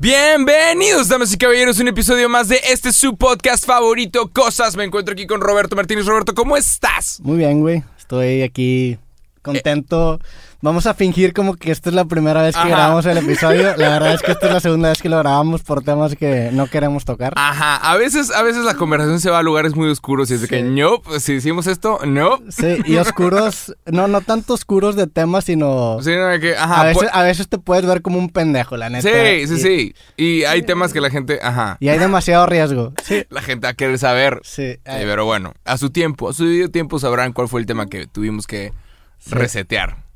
Bienvenidos, damas y caballeros, un episodio más de este su podcast favorito, Cosas. Me encuentro aquí con Roberto Martínez. Roberto, ¿cómo estás? Muy bien, güey. Estoy aquí contento. Vamos a fingir como que esta es la primera vez que Ajá. grabamos el episodio. La verdad es que esta es la segunda vez que lo grabamos por temas que no queremos tocar. Ajá, a veces, a veces la conversación se va a lugares muy oscuros y es de que, no, si decimos esto, no. Sí, y oscuros, no, no tanto oscuros de temas, sino... Sí, no, que, ajá, a, veces, pues- a veces te puedes ver como un pendejo, la neta. sí, sí, y, sí. Y hay temas que la gente, ajá, Y hay demasiado riesgo. Sí. la gente va a querer saber. Sí. Eh, pero bueno, a su tiempo, a su tiempo sabrán cuál fue el tema que tuvimos que resetear.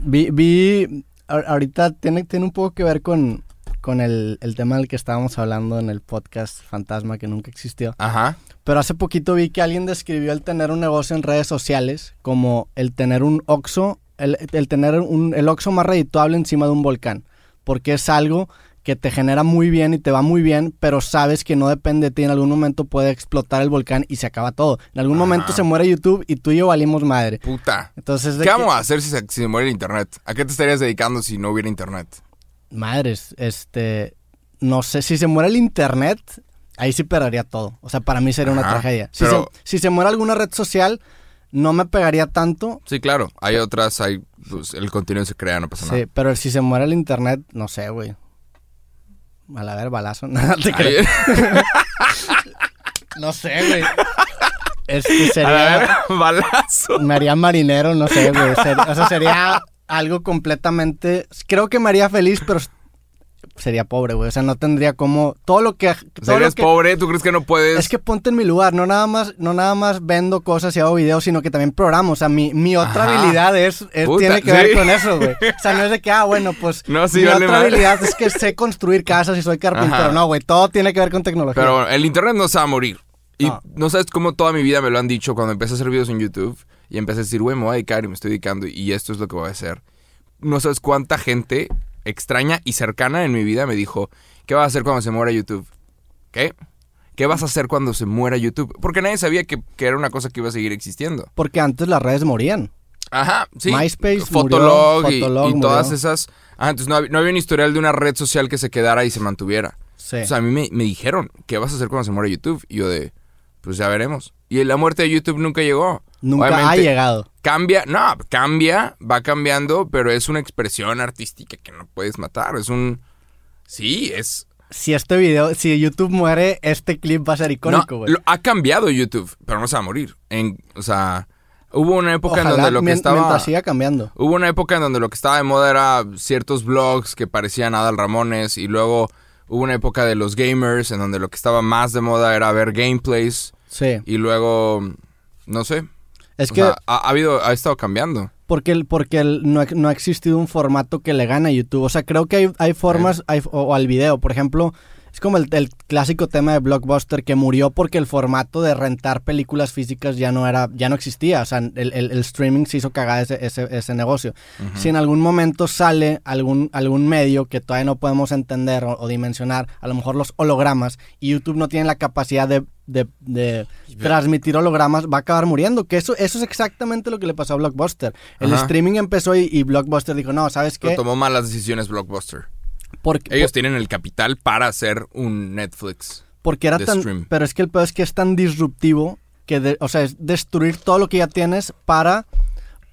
Vi, vi ahorita tiene, tiene un poco que ver con, con el, el tema del que estábamos hablando en el podcast Fantasma que nunca existió. Ajá. Pero hace poquito vi que alguien describió el tener un negocio en redes sociales como el tener un Oxxo, el, el tener un, el Oxxo más redituable encima de un volcán. Porque es algo que te genera muy bien y te va muy bien, pero sabes que no depende de ti. En algún momento puede explotar el volcán y se acaba todo. En algún Ajá. momento se muere YouTube y tú y yo valimos madre. Puta. Entonces, ¿Qué que- vamos a hacer si se, si se muere el internet? ¿A qué te estarías dedicando si no hubiera internet? Madres, este, no sé, si se muere el internet, ahí sí perdería todo. O sea, para mí sería una tragedia. Si, pero- se, si se muere alguna red social, no me pegaría tanto. Sí, claro. Hay otras, hay, pues, el contenido se crea, no pasa nada. Sí, pero si se muere el internet, no sé, güey. A la ver, balazo. Nada te creo. No sé, güey. Este a ver, sería. balazo. Me haría marinero, no sé, güey. Ser- o sea, sería algo completamente. Creo que me haría feliz, pero sería pobre, güey. O sea, no tendría como. Todo lo que. Todo lo que pobre, ¿tú crees que no puedes? Es que ponte en mi lugar, no nada más, no nada más vendo cosas y hago videos, sino que también programo. O sea, mi, mi otra Ajá. habilidad es, es- Puta, tiene que ver con eso, güey. O sea, no es de que, ah, bueno, pues No, sí, mi vale otra madre. habilidad es que sé construir casas y soy carpintero. Ajá. No, güey, todo tiene que ver con tecnología. Pero bueno, el internet no se va a morir. Y No. no. sabes cómo toda mi vida me lo han dicho cuando empecé a hacer videos en YouTube y empecé a decir, güey, me voy a dedicar y me estoy dedicando y esto es lo que voy a hacer. No sabes cuánta gente extraña y cercana en mi vida me dijo, ¿qué vas a hacer cuando se muera YouTube? ¿Qué? ¿Qué vas a hacer cuando se muera YouTube? Porque nadie sabía que, que era una cosa que iba a seguir existiendo. Porque antes las redes morían. Ajá, sí. MySpace Fotolog, murió, y, Fotolog y todas murió. esas. Ah, entonces no, hab- no había un historial de una red social que se quedara y se mantuviera. Sí. O sea, a mí me, me dijeron, ¿qué vas a hacer cuando se muera YouTube? Y yo de, pues ya veremos. Y la muerte de YouTube nunca llegó. Nunca ha llegado. Cambia, no, cambia, va cambiando, pero es una expresión artística que no puedes matar. Es un... Sí, es... Si este video, si YouTube muere, este clip va a ser icónico, güey. ha cambiado YouTube, pero no se va a morir. En, o sea, hubo una época en donde lo que estaba... siga cambiando. Hubo una época en donde lo que estaba de moda era ciertos blogs que parecían Adal Ramones y luego hubo una época de los gamers en donde lo que estaba más de moda era ver gameplays Sí. y luego no sé. Es o que sea, ha, ha habido ha estado cambiando. Porque, el, porque el- no, ha- no ha existido un formato que le gane a YouTube. O sea, creo que hay, hay formas, hay- o, o al video, por ejemplo, es como el, el clásico tema de Blockbuster que murió porque el formato de rentar películas físicas ya no era, ya no existía. O sea, el, streaming se hizo cagar ese, ese, ese negocio. Si en algún momento sale algún, algún medio que todavía no podemos entender o, o dimensionar, a lo mejor los hologramas, y YouTube no tiene la capacidad de, de- de transmitir hologramas, va a acabar muriendo. Que eso, eso es exactamente lo que le pasó a Blockbuster. El Ajá. streaming empezó y, y Blockbuster dijo, no, ¿sabes Pero qué? tomó malas decisiones Blockbuster. Porque, Ellos tienen el capital para hacer un Netflix. porque era de tan... stream. Pero es que el peor es que es tan disruptivo que, de- o sea, es destruir todo lo que ya tienes para...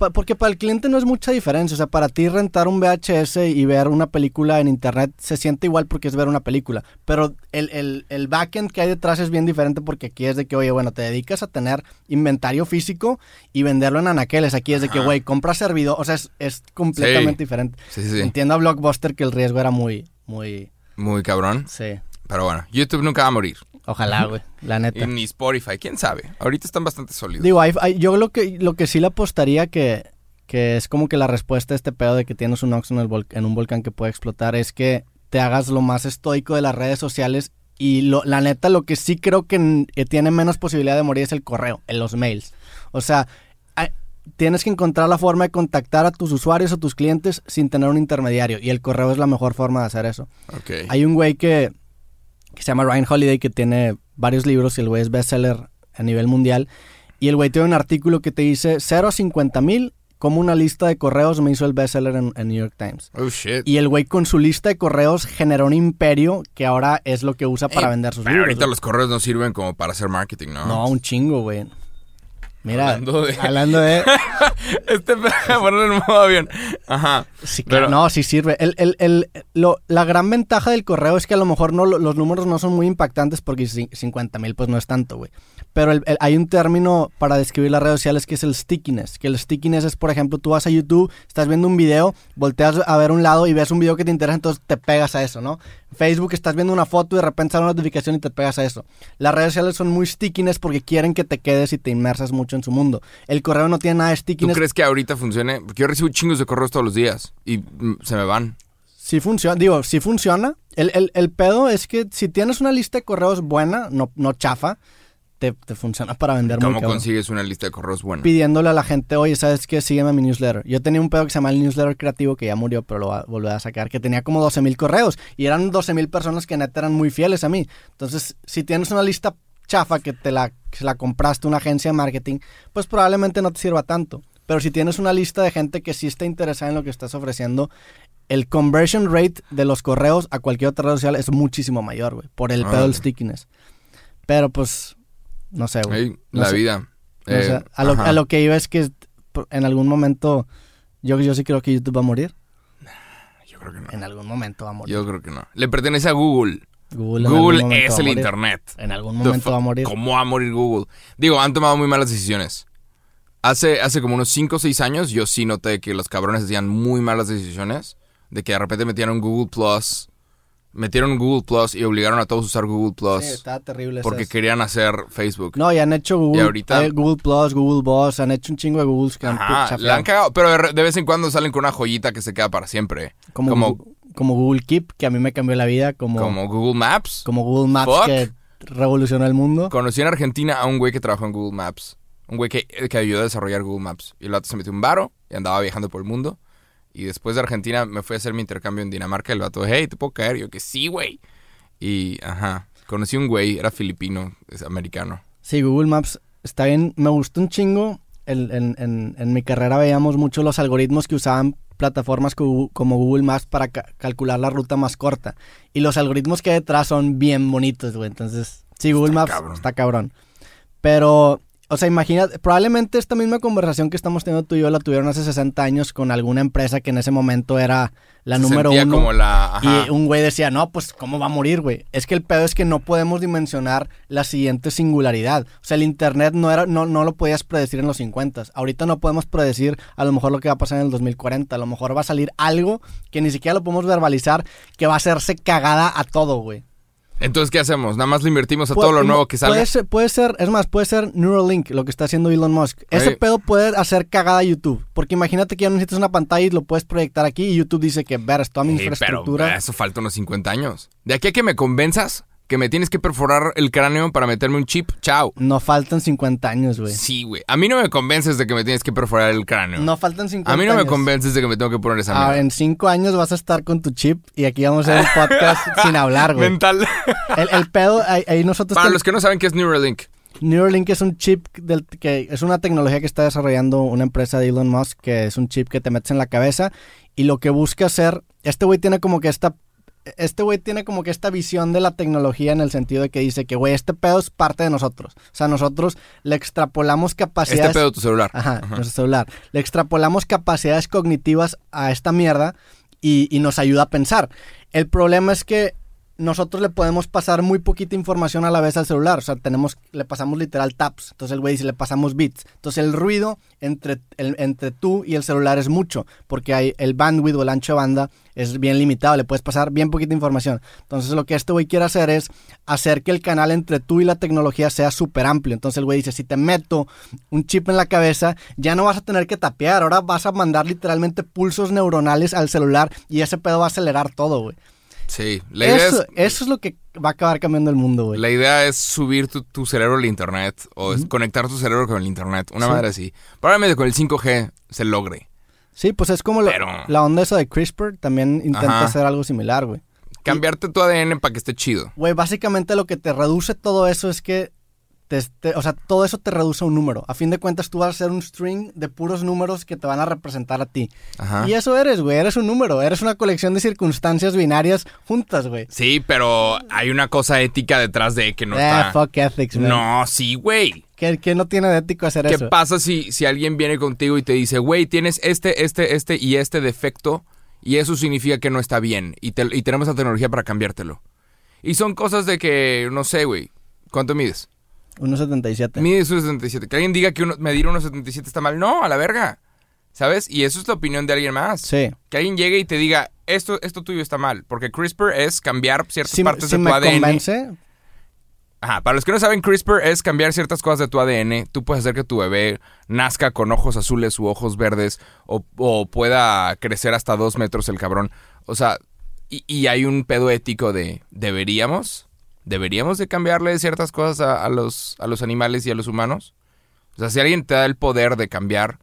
Porque para el cliente no es mucha diferencia. O sea, para ti rentar un VHS y ver una película en internet se siente igual porque es ver una película. Pero el, el, el backend que hay detrás es bien diferente porque aquí es de que, oye, bueno, te dedicas a tener inventario físico y venderlo en anaqueles. Aquí es de que, güey, compras servidor. O sea, es, es completamente Sí. diferente. Sí, sí, sí. Entiendo a Blockbuster que el riesgo era muy, muy... Muy cabrón. Sí. Pero bueno, YouTube nunca va a morir. Ojalá, güey. La neta. Y ni Spotify, quién sabe. Ahorita están bastante sólidos. Digo, hay- hay- yo lo que, lo que sí le apostaría que, que es como que la respuesta a este pedo de que tienes un Oxxo en, el vol- en un volcán que puede explotar es que te hagas lo más estoico de las redes sociales y lo- la neta lo que sí creo que tiene menos posibilidad de morir es el correo, en los mails. O sea, hay- tienes que encontrar la forma de contactar a tus usuarios o tus clientes sin tener un intermediario y el correo es la mejor forma de hacer eso. Ok. Hay un güey que, que se llama Ryan Holiday que tiene varios libros y el güey es bestseller a nivel mundial. Y el güey tiene un artículo que te dice 0 a 50 mil cómo una lista de correos me hizo el bestseller en, en New York Times. Oh, shit. Y el güey con su lista de correos generó un imperio que ahora es lo que usa para Eh, vender sus pero libros. ahorita los correos no sirven como para hacer marketing, ¿no? No, un chingo, güey. Mira, Hablando de- hablando de... este ponerlo en modo avión. Ajá. Sí, Pero- claro. No, sí sirve. El, el, el, lo- la gran ventaja del correo es que a lo mejor no, lo- los números no son muy impactantes porque ci- 50 mil pues no es tanto, güey. Pero el- el- hay un término para describir las redes sociales que es el stickiness. Que el stickiness es, por ejemplo, tú vas a YouTube, estás viendo un video, volteas a ver un lado y ves un video que te interesa, entonces te pegas a eso, ¿no? Facebook estás viendo una foto y de repente sale una notificación y te pegas a eso. Las redes sociales son muy stickiness porque quieren que te quedes y te inmersas mucho en su mundo. El correo no tiene nada de ¿Tú stickiness. crees que ahorita funcione? Porque yo recibo chingos de correos todos los días y mm, se me van. Sí funciona, digo, sí funciona. El, el, el pedo es que si tienes una lista de correos buena, no, no chafa, te, te funciona para vender muy ¿Cómo consigues una lista de correos buena? Pidiéndole a la gente, oye, ¿sabes qué? Sígueme a mi newsletter. Yo tenía un pedo que se llama el newsletter creativo, que ya murió, pero lo va a sacar, que tenía como 12 mil correos. Y eran 12 mil personas que neta eran muy fieles a mí. Entonces, si tienes una lista chafa que te la, que se la compraste una agencia de marketing, pues probablemente no te sirva tanto. Pero si tienes una lista de gente que sí está interesada en lo que estás ofreciendo, el conversion rate de los correos a cualquier otra red social es muchísimo mayor, güey, por el pedo del stickiness. Pero pues, no sé, güey. No la sé. vida. Eh, a, lo, a lo que iba es que en algún momento, yo, yo sí creo que YouTube va a morir. Yo creo que no. En algún momento va a morir. Yo creo que no. Le pertenece a Google. Google, es el. Internet. En algún momento va a morir. ¿Cómo va a morir Google? Digo, han tomado muy malas decisiones. Hace, hace como unos 5 o 6 años yo sí noté que los cabrones hacían muy malas decisiones. De que de repente metieron Google Plus. Metieron Google Plus y obligaron a todos a usar Google Plus. Sí, estaba terrible. porque querían hacer Facebook. No, y han hecho Google, Y ahorita- eh, Google Plus, Google Boss, han hecho un chingo de Googles que han Ajá, la han cagado. Pero de, vez en cuando salen con una joyita que se queda para siempre. como, como- como Google Keep, que a mí me cambió la vida, como, como, Como Google Maps. Google Maps, Fuck. que revolucionó el mundo. Conocí en Argentina a un güey que trabajó en Google Maps. Un güey que, que ayudó a desarrollar Google Maps. Y el vato se metió un varo y andaba viajando por el mundo. Y después de Argentina me fui a hacer mi intercambio en Dinamarca. Y el vato, hey, ¿te puedo caer? Yo, que sí, güey. Y, ajá, conocí un güey, era filipino, es americano. Sí, Google Maps está bien. Me gustó un chingo. En, en- en mi carrera veíamos mucho los algoritmos que usaban plataformas co- como Google Maps para ca- calcular la ruta más corta. Y los algoritmos que hay detrás son bien bonitos, güey. Entonces, sí, Google Está Maps cabrón. está cabrón. Pero, o sea, imagina, probablemente esta misma conversación que estamos teniendo tú y yo la tuvieron hace 60 años con alguna empresa que en ese momento era la Se número uno. como la... Ajá. Y un güey decía, no, pues, ¿cómo va a morir, güey? Es que el pedo es que no podemos dimensionar la siguiente singularidad. O sea, el Internet no, era, no, no lo podías predecir en los 50. Ahorita no podemos predecir a lo mejor lo que va a pasar en el 2040. A lo mejor va a salir algo que ni siquiera lo podemos verbalizar, que va a hacerse cagada a todo, güey. Entonces, ¿qué hacemos? Nada más le invertimos a todo lo nuevo que salga. Puede ser, puede ser, es más, puede ser Neuralink, lo que está haciendo Elon Musk. Ese pedo puede hacer cagada a YouTube. Porque imagínate que ya necesitas una pantalla y lo puedes proyectar aquí y YouTube dice que, ver, toda mi Ey, pero infraestructura... eso falta unos 50 años. De aquí a que me convenzas que me tienes que perforar el cráneo para meterme un chip, chao. No faltan 50 años, güey. Sí, güey. A mí no me convences de que me tienes que perforar el cráneo. No faltan 50 a mí no me años. convences de que me tengo que poner esa Ah, mierda. en 5 años vas a estar con tu chip y aquí vamos a hacer un podcast sin hablar, güey. Mental. El, el pedo, ahí, ahí nosotros... Para ten- los que no saben qué es Neuralink. Neuralink es un chip del, que es una tecnología que está desarrollando una empresa de Elon Musk que es un chip que te metes en la cabeza y lo que busca hacer, este güey tiene como que esta este güey tiene como que esta visión de la tecnología en el sentido de que dice que güey, este pedo es parte de nosotros. O sea, nosotros le extrapolamos capacidades Este pedo de tu celular. Ajá, nuestro celular. Le extrapolamos capacidades cognitivas a esta mierda y, y nos ayuda a pensar. El problema es que nosotros le podemos pasar muy poquita información a la vez al celular. O sea, tenemos, le pasamos literal taps. Entonces el güey dice, le pasamos bits. Entonces el ruido entre, el- entre tú y el celular es mucho. Porque hay el bandwidth o el ancho de banda es bien limitado. Le puedes pasar bien poquita información. Entonces lo que este güey quiere hacer es hacer que el canal entre tú y la tecnología sea súper amplio. Entonces el güey dice, si te meto un chip en la cabeza, ya no vas a tener que tapear. Ahora vas a mandar literalmente pulsos neuronales al celular y ese pedo va a acelerar todo, güey. Sí. La idea, Eso, es, eso es lo que va a acabar cambiando el mundo, güey. la idea es subir tu, tu cerebro al internet o es conectar tu cerebro con el internet. Una Sí. madre así. Probablemente con el 5G se logre. Sí, pues es como la- Pero- la onda esa de CRISPR también intenta Ajá. hacer algo similar, güey. Cambiarte tu ADN para que esté chido. Güey, básicamente lo que te reduce todo eso es que te- te- o sea, todo eso te reduce a un número. A fin de cuentas, tú vas a ser un string de puros números que te van a representar a ti. Ajá. Y eso eres, güey. Eres un número. Eres una colección de circunstancias binarias juntas, güey. Sí, pero hay una cosa ética detrás de que no eh, está. fuck ethics, man. No, sí, güey. ¿Qué, qué no tiene de ético hacer ¿Qué eso? pasa si, si alguien viene contigo y te dice, güey, tienes este, este, este y este defecto y eso significa que no está bien y, te- y tenemos la tecnología para cambiártelo? Y son cosas de que, no sé, güey, ¿cuánto mides? 1.77. Mides 1.77. Que alguien diga que uno, medir 1.77 está mal. No, a la verga. ¿Sabes? Y eso es la opinión de alguien más. Sí. Que alguien llegue y te diga, esto, esto tuyo está mal. Porque CRISPR es cambiar ciertas Si, partes si de tu me ADN. convence, Ajá, para los que no saben, CRISPR es cambiar ciertas cosas de tu ADN. Tú puedes hacer que tu bebé nazca con ojos azules u ojos verdes o, o pueda crecer hasta dos metros el cabrón. O sea, y, y hay un pedo ético de, ¿deberíamos? ¿Deberíamos de cambiarle ciertas cosas a, a los, a los animales y a los humanos? O sea, si alguien te da el poder de cambiar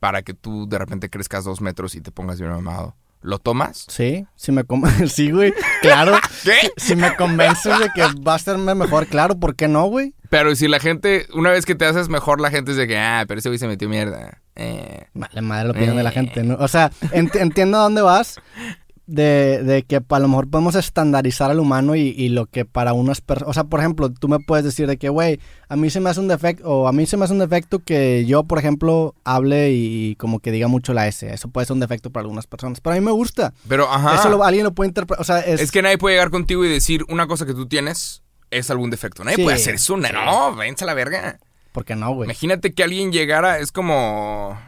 para que tú de repente crezcas dos metros y te pongas bien mamado, ¿lo tomas? sí. Si me sí, güey. Claro. ¿Qué? Si me convences de que va a serme mejor, claro. ¿Por qué no, güey? Pero si la gente, una vez que te haces mejor, la gente es de que, ah, pero ese güey se metió mierda. Eh. Vale, madre la opinión de la Eh. gente, ¿no? O sea, ent- entiendo a dónde vas de, de que a lo mejor podemos estandarizar al humano y, y lo que para unas personas... O sea, por ejemplo, tú me puedes decir de que, güey, a mí se me hace un defecto, o a mí se me hace un defecto que yo, por ejemplo, hable y como que diga mucho la S. Eso puede ser un defecto para algunas personas. Pero a mí me gusta. Pero, ajá. Eso lo- alguien lo puede interpretar. O sea, es... Es que nadie puede llegar contigo y decir una cosa que tú tienes es algún defecto. Nadie Sí, puede hacer eso. sí. No, vence a la verga. ¿Por qué no, güey? Imagínate que alguien llegara, es como...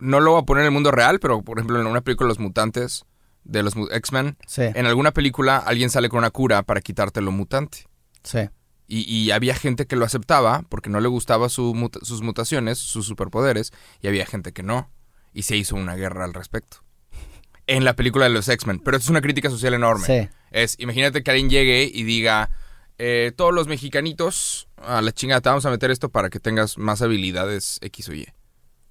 No lo voy a poner en el mundo real, pero por ejemplo en una película de los mutantes, de los X-Men, Sí, en alguna película alguien sale con una cura para quitarte lo mutante. sí. Y, y había gente que lo aceptaba porque no le gustaba su muta- sus mutaciones, sus superpoderes, y había gente que no. Y se hizo una guerra al respecto. En la película de los X-Men. Pero es una crítica social enorme. Sí. Es, imagínate que alguien llegue y diga, eh, todos los mexicanitos, a la chingada, te vamos a meter esto para que tengas más habilidades X o Y.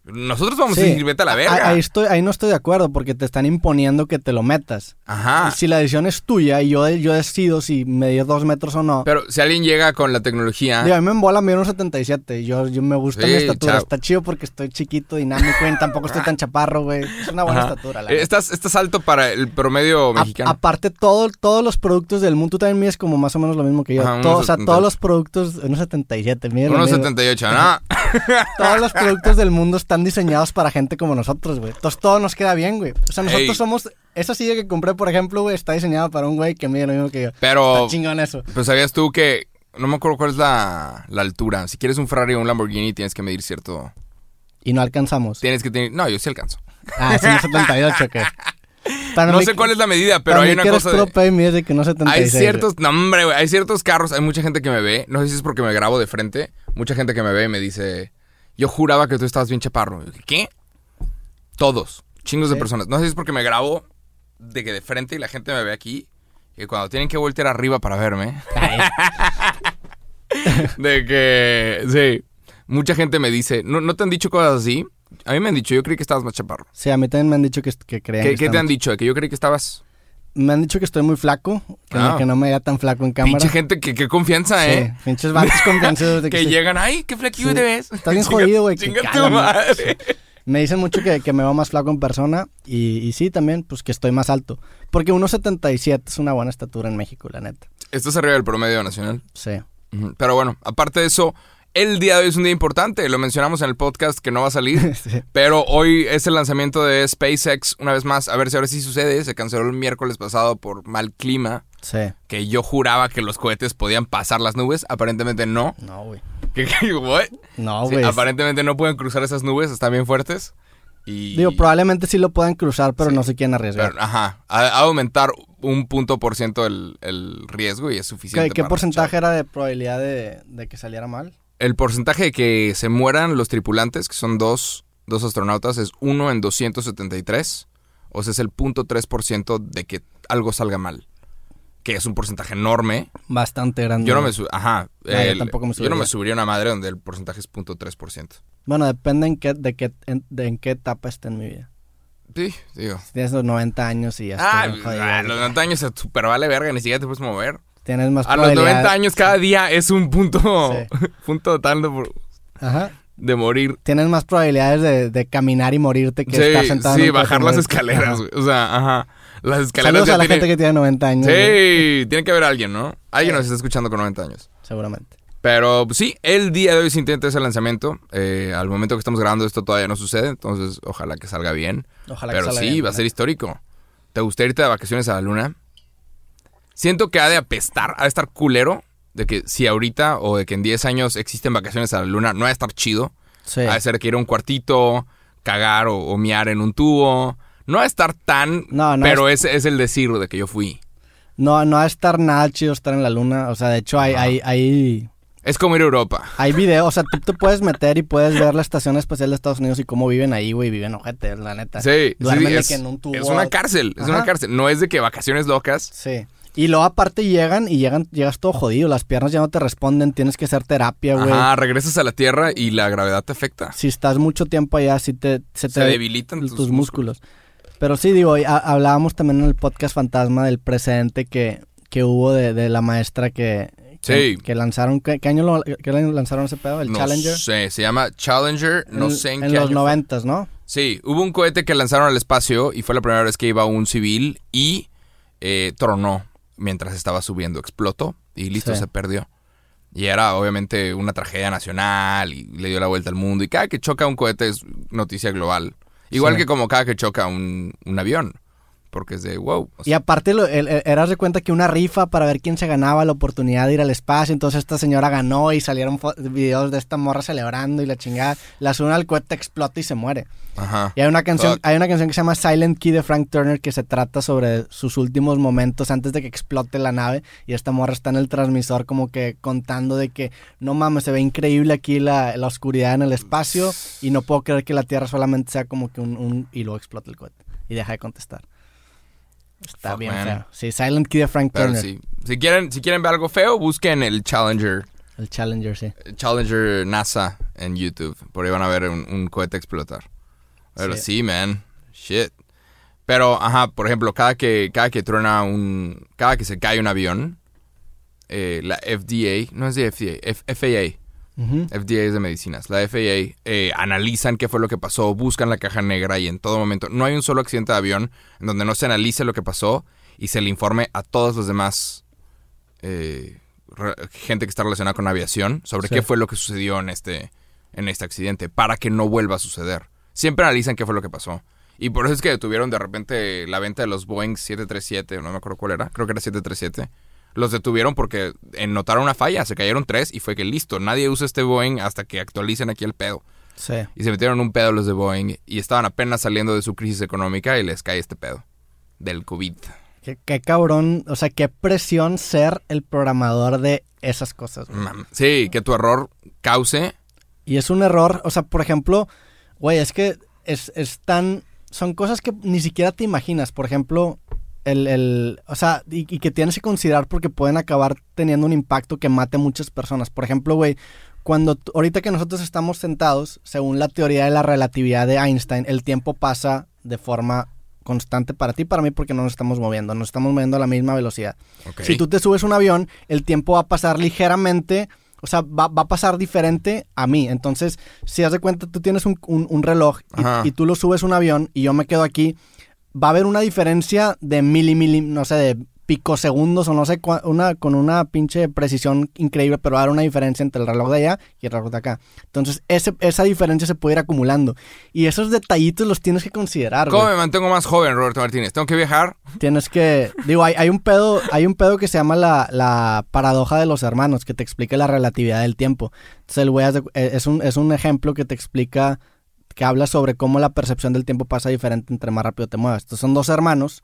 Nosotros vamos a decir, vete a la verga. Ahí, estoy, ahí no estoy de acuerdo porque te están imponiendo que te lo metas. Ajá. Si la decisión es tuya y yo, yo decido si medir dos metros o no. Pero si alguien llega con la tecnología... Digo, a mí me embola medir unos 77. Yo, yo me gusta Sí, mi estatura. chao. Está chido porque estoy chiquito, dinámico y tampoco estoy tan chaparro, güey. Es una buena Ajá. estatura, la estás, estás alto para el promedio A- mexicano. aparte, todo, todos los productos del mundo, tú también mides como más o menos lo mismo que yo. Ajá, Todo- unos o sea, 70. todos los productos, unos 77, mide lo Unos mismo. 78, ¿no? Todos los productos del mundo están diseñados para gente como nosotros, güey. Entonces todo nos queda bien, güey. O sea, nosotros Ey. somos... Esa silla que compré, por ejemplo, güey, está diseñada para un güey que mide lo mismo que yo. Pero, Está chingón eso. pues sabías tú que... No me acuerdo cuál es la, la altura. Si quieres un Ferrari o un Lamborghini, tienes que medir cierto... Y no alcanzamos. Tienes que tener... No, yo sí alcanzo. Ah, sí, 78, ¿qué? Para No mí- sé cuál es la medida, pero para hay mí una que cosa de... pay, mides de que no 76. Hay ciertos... No, hombre, güey. Hay ciertos carros. Hay mucha gente que me ve. No sé si es porque me grabo de frente. Mucha gente que me ve y me dice... Yo juraba que tú estabas bien chaparro. Yo, ¿Qué? Todos. Chingos de personas. No sé si es porque me grabo de que de frente y la gente me ve aquí. Y cuando tienen que voltear arriba para verme... De que, sí, mucha gente me dice, ¿no, ¿no te han dicho cosas así? A mí me han dicho, yo creí que estabas más chaparro. sí, a mí también me han dicho que, que crean ¿Qué, que qué te han dicho? ¿De que yo creí que estabas... Me han dicho que estoy muy flaco, que, no, Ah. que no me vea tan flaco en cámara. Pinche gente, que qué confianza, Sí, ¿eh? pinches vatos confianzados de que, Que llegan, ay, qué flequillo Sí. te ves. Estás bien jodido, güey, que Chinga tu madre. Me dicen mucho que, que me veo más flaco en persona y, y sí, también, pues que estoy más alto. Porque 1.77 es una buena estatura en México, la neta. Estás arriba del promedio nacional. Sí. Pero bueno, aparte de eso, el día de hoy es un día importante. Lo mencionamos en el podcast que no va a salir. Sí. Pero hoy es el lanzamiento de SpaceX una vez más. A ver si ahora sí sucede. Se canceló el miércoles pasado por mal clima. Sí. Que yo juraba que los cohetes podían pasar las nubes. Aparentemente no. No, güey. ¿Qué, qué, what? No, Sí, güey. aparentemente no pueden cruzar esas nubes, están bien fuertes. Y, Digo, probablemente sí lo puedan cruzar, pero no se quieren arriesgar. pero, ajá, de aumentar un punto por ciento el, el riesgo y es ¿Qué, suficiente. qué para porcentaje era de probabilidad de, de que saliera mal? El porcentaje de que se mueran los tripulantes, que son dos, dos astronautas, es 1 en 273. O sea, es el 0.3% de que algo salga mal. Que es un porcentaje enorme. Bastante grande. Yo no me ajá, yo el- tampoco me yo no subiría. me subiría a una madre donde el porcentaje es 0.3%. Bueno, depende en qué, de, qué, en, de en qué etapa esté en mi vida. Sí, digo. Si tienes los 90 años y ya Ah, estoy ah, los 90 años se super vale verga, ni siquiera te puedes mover. Tienes más A los probabilidades. 90 años cada día es un punto, Sí. punto tal de, por- Ajá. de morir. Tienes más probabilidades de, de caminar y morirte que estar Sí, sentado. en sí, bajar las escaleras, Ajá. güey. O sea, ajá. Las escaleras Saludos a la gente que tiene 90 años. Sí, tiene que haber alguien, ¿no? Alguien Sí. nos está escuchando con 90 años. Seguramente. Pero pues, sí, el día de hoy se intenta ese lanzamiento. Eh, al momento que estamos grabando esto todavía no sucede, entonces ojalá que salga bien. Ojalá que Pero salga sí, bien, va a ser histórico. ¿Te gustaría irte de vacaciones a la luna? Siento que ha de apestar, ha de estar culero de que si ahorita o de que en 10 años existen vacaciones a la luna, no ha de estar chido. Sí. Ha de ser que ir a un cuartito, cagar o, o miar en un tubo. No ha de estar tan, No, no pero es, es el decir de que yo fui. No, no va a estar nada chido estar en la luna. O sea, de hecho, hay, hay, hay, Es como ir a Europa. hay videos. O sea, tú te puedes meter y puedes ver la Estación Espacial de Estados Unidos y cómo viven ahí, güey. Viven ojete, la neta. Sí, Duermen sí, de es, que en un tubo. es una cárcel, es una cárcel. No es de que vacaciones locas. Sí. Y luego aparte llegan y llegan, llegas todo jodido. Las piernas ya no te responden. Tienes que hacer terapia, güey. Ajá, regresas a la Tierra y la gravedad te afecta. Si estás mucho tiempo allá, sí te, se te debilitan tus, tus, músculos. Pero sí, digo, hablábamos también en el podcast Fantasma del precedente que, que hubo de, de la maestra que, Sí. que lanzaron. ¿qué, qué año lo, qué lanzaron ese pedo? ¿El no Challenger? sé, se llama Challenger, no En- sé en, En qué los noventas, ¿no? Sí, hubo un cohete que lanzaron al espacio y fue la primera vez que iba un civil y eh, tronó mientras estaba subiendo, explotó y listo, Sí. se perdió. Y era obviamente una tragedia nacional y le dio la vuelta al mundo. Y cada que choca un cohete es noticia global. Igual Sí. que como cada que choca un, un avión. Porque es de wow. o Y aparte, lo, el- el- eras de cuenta que una rifa para ver quién se ganaba la oportunidad de ir al espacio. Entonces esta señora ganó y salieron videos de esta morra celebrando y la chingada. La suben al cohete, explota y se muere. ajá. Y hay una canción, Fuck. hay una canción que se llama Silent Key de Frank Turner que se trata sobre sus últimos momentos antes de que explote la nave. Y esta morra está en el transmisor como que contando de que no mames, se ve increíble aquí la, la oscuridad en el espacio y no puedo creer que la Tierra solamente sea como que un, un- y luego explota el cohete. Y deja de contestar. Está Fuck, bien man. feo. Sí, Silent Key de Frank Pero Turner. sí. Si quieren, si quieren ver algo feo, busquen el Challenger. El Challenger, sí. Challenger NASA en YouTube. Por ahí van a ver un, un cohete explotar. Pero Sí. sí. man. Shit. Pero, ajá, por ejemplo, cada que, cada que truena un... Cada que se cae un avión, eh, la FDA... No es de FDA, F- FAA. Ujú. FDA es de medicinas. La FAA eh, analizan qué fue lo que pasó, buscan la caja negra y en todo momento... No hay un solo accidente de avión en donde no se analice lo que pasó y se le informe a todos los demás... eh, gente que está relacionada con aviación sobre Sí. qué fue lo que sucedió en este, en este accidente para que no vuelva a suceder. Siempre analizan qué fue lo que pasó. Y por eso es que detuvieron de repente la venta de los Boeing 737, no me acuerdo cuál era, creo que era 737. Los detuvieron porque notaron una falla, se cayeron tres y fue que listo, nadie usa este Boeing hasta que actualicen aquí el pedo. Sí. Y se metieron un pedo los de Boeing y estaban apenas saliendo de su crisis económica y les cae este pedo del COVID. Qué, qué cabrón, o sea, qué presión ser el programador de esas cosas. güey. Sí, que tu error cause Y es un error, o sea, por ejemplo, güey, es que es, es tan... Son cosas que ni siquiera te imaginas. Por ejemplo, el... el o sea, y, y que tienes que considerar porque pueden acabar teniendo un impacto que mate a muchas personas. Por ejemplo, güey, cuando ahorita que nosotros estamos sentados, según la teoría de la relatividad de Einstein, el tiempo pasa de forma constante para ti y para mí porque no nos estamos moviendo, nos estamos moviendo a la misma velocidad. Si tú te subes un avión, el tiempo va a pasar ligeramente, o sea, va, va a pasar diferente a mí. Entonces, si haz de cuenta, tú tienes un, un- un reloj y, y tú lo subes a un avión y yo me quedo aquí, va a haber una diferencia de mili, mili, no sé, de picosegundos o no sé, una, con una pinche precisión increíble, pero va a haber una diferencia entre el reloj de allá y el reloj de acá. Entonces, ese, esa diferencia se puede ir acumulando. Y esos detallitos los tienes que considerar. ¿Cómo me mantengo más joven, Roberto Martínez? ¿Tengo que viajar? Tienes que, digo, hay, hay un pedo, hay un pedo que se llama la, la paradoja de los hermanos, que te explica la relatividad del tiempo. Entonces el güey eh, es un, es un ejemplo que te explica, que habla sobre cómo la percepción del tiempo pasa diferente entre más rápido te muevas. Entonces son dos hermanos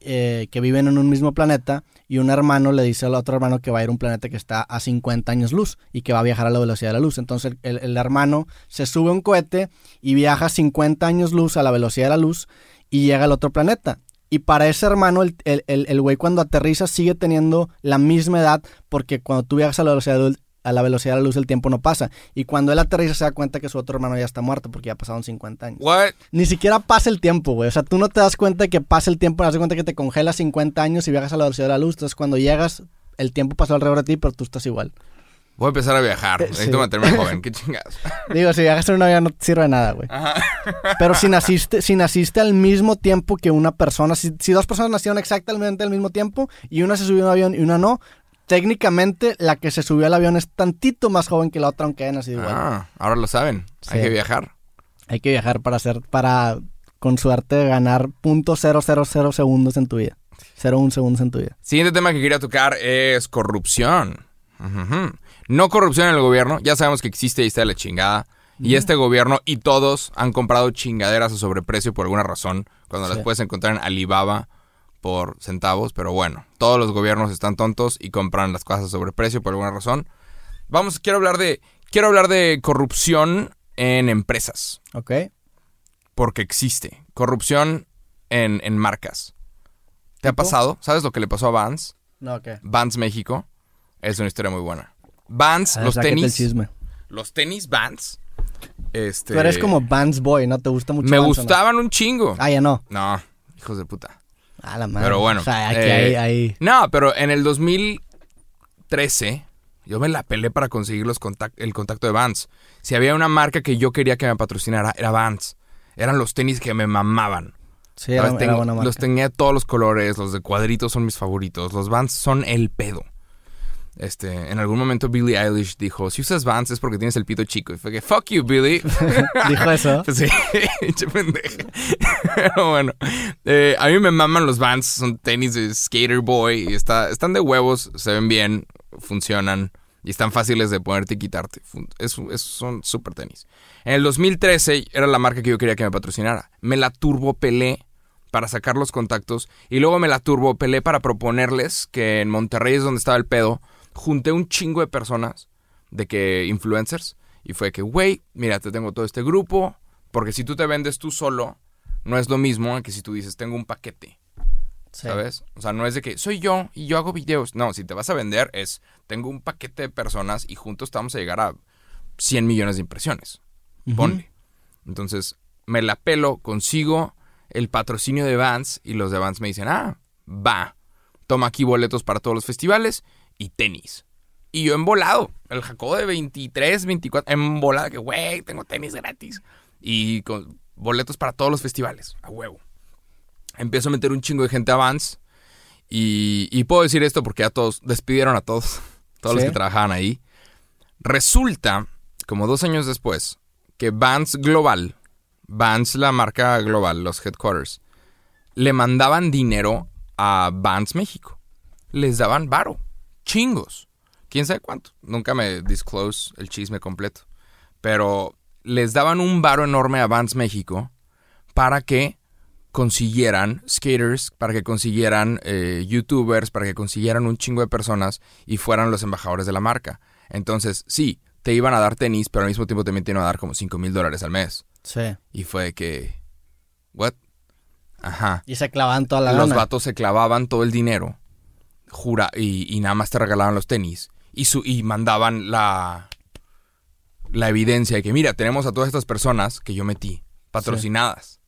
eh, que viven en un mismo planeta y un hermano le dice al otro hermano que va a ir a un planeta que está a 50 años luz y que va a viajar a la velocidad de la luz. Entonces el, hermano se sube a un cohete y viaja 50 años luz a la velocidad de la luz y llega al otro planeta. Y para ese hermano, el, el, el- güey cuando aterriza sigue teniendo la misma edad porque cuando tú viajas a la velocidad a la velocidad de la luz el tiempo no pasa. Y cuando él aterriza se da cuenta que su otro hermano ya está muerto porque ya pasaron 50 años. What? Ni siquiera pasa el tiempo, güey. O sea, tú no te das cuenta de que pasa el tiempo, no te das cuenta que te congelas 50 años y viajas a la velocidad de la luz. Entonces, cuando llegas, el tiempo pasó alrededor de ti, pero tú estás igual. Voy a empezar a viajar. Eh, Necesito sí. mantenerme joven. Qué chingados. Digo, si viajas en un avión no te sirve de nada, güey. Pero si naciste, si naciste al mismo tiempo que una persona, si, si dos personas nacieron exactamente al mismo tiempo y una se subió a un avión y una no, técnicamente la que se subió al avión es tantito más joven que la otra, aunque haya nacido igual. Ah, ahora lo saben. Hay que viajar. Hay que viajar para hacer, para con suerte ganar .000 segundos en tu vida. 0.1 segundos en tu vida. Siguiente tema que quería tocar es corrupción. No corrupción en el gobierno. Ya sabemos que existe y está de la chingada. Y este gobierno y todos han comprado chingaderas a sobreprecio por alguna razón. Cuando las puedes encontrar en Alibaba por centavos. Pero bueno, todos los gobiernos están tontos y compran las cosas a sobreprecio por alguna razón. Vamos, quiero hablar de, quiero hablar de corrupción en empresas. ¿Ok? Porque existe. Corrupción en, en marcas. ¿Te ha pasado? ¿Sabes lo que le pasó a Vans? No, ¿qué? Vans México. Es una historia muy buena. Vans, A ver, los el tenis. Los tenis Vans. Este, Tú eres como Vans Boy, ¿no? ¿Te gusta mucho Me Vans, o no? gustaban un chingo. Ah, ya no. No, hijos de puta. A la madre. Pero bueno. O sea, aquí eh, hay, hay- No, pero en el 2013 yo me la pelé para conseguir los el contacto de Vans. Si había una marca que yo quería que me patrocinara, era Vans. Eran los tenis que me mamaban. Sí, era, ¿Sabes? era Tengo- buena marca. los tenía de todos los colores, los de cuadritos son mis favoritos, los Vans son el pedo. Este, en algún momento Billie Eilish dijo, si usas Vans es porque tienes el pito chico. Y fue que, fuck you, Billie. Dijo eso. Pues sí. Pero bueno, eh, a mí me maman los Vans, son tenis de skater boy, y está, están de huevos, se ven bien, funcionan y están fáciles de ponerte y quitarte. Es- son súper tenis. En el 2013 era la marca que yo quería que me patrocinara. Me la turbopelé para sacar los contactos y luego me la turbopelé para proponerles que en Monterrey es donde estaba el pedo. Junté un chingo de personas, de que influencers, y fue que, güey, mira, te tengo todo este grupo, porque si tú te vendes tú solo, no es lo mismo que si tú dices, tengo un paquete, Sí. ¿sabes? O sea, no es de que soy yo y yo hago videos. No, si te vas a vender es, tengo un paquete de personas y juntos vamos a llegar a 100 millones de impresiones. Ujú. Ponle. Entonces, me la pelo, consigo el patrocinio de Vans y los de Vans me dicen, ah, va, toma aquí boletos para todos los festivales y tenis. Y yo embolado, el Jacobo de 23, 24, embolado, que güey, tengo tenis gratis. Y con boletos para todos los festivales, a huevo. Empiezo a meter un chingo de gente a Vans. Y, y puedo decir esto porque ya todos, despidieron a todos, todos los que trabajaban ahí. Resulta, como dos años después, que Vans Global, Vans la marca global, los headquarters, le mandaban dinero a Vans México. Les daban varo, chingos. ¿Quién sabe cuánto? Nunca me disclose el chisme completo. Pero les daban un varo enorme a Vans México para que consiguieran skaters, para que consiguieran eh, youtubers, para que consiguieran un chingo de personas y fueran los embajadores de la marca. Entonces, sí, te iban a dar tenis, pero al mismo tiempo también te iban a dar como 5 mil dólares al mes. Sí. Y fue que... ¿What? Ajá. Y se clavan toda la Los lana. vatos se clavaban todo el dinero. Jura, y, y nada más te regalaban los tenis. Y, su, y mandaban la, la evidencia de que, mira, tenemos a todas estas personas que yo metí, patrocinadas.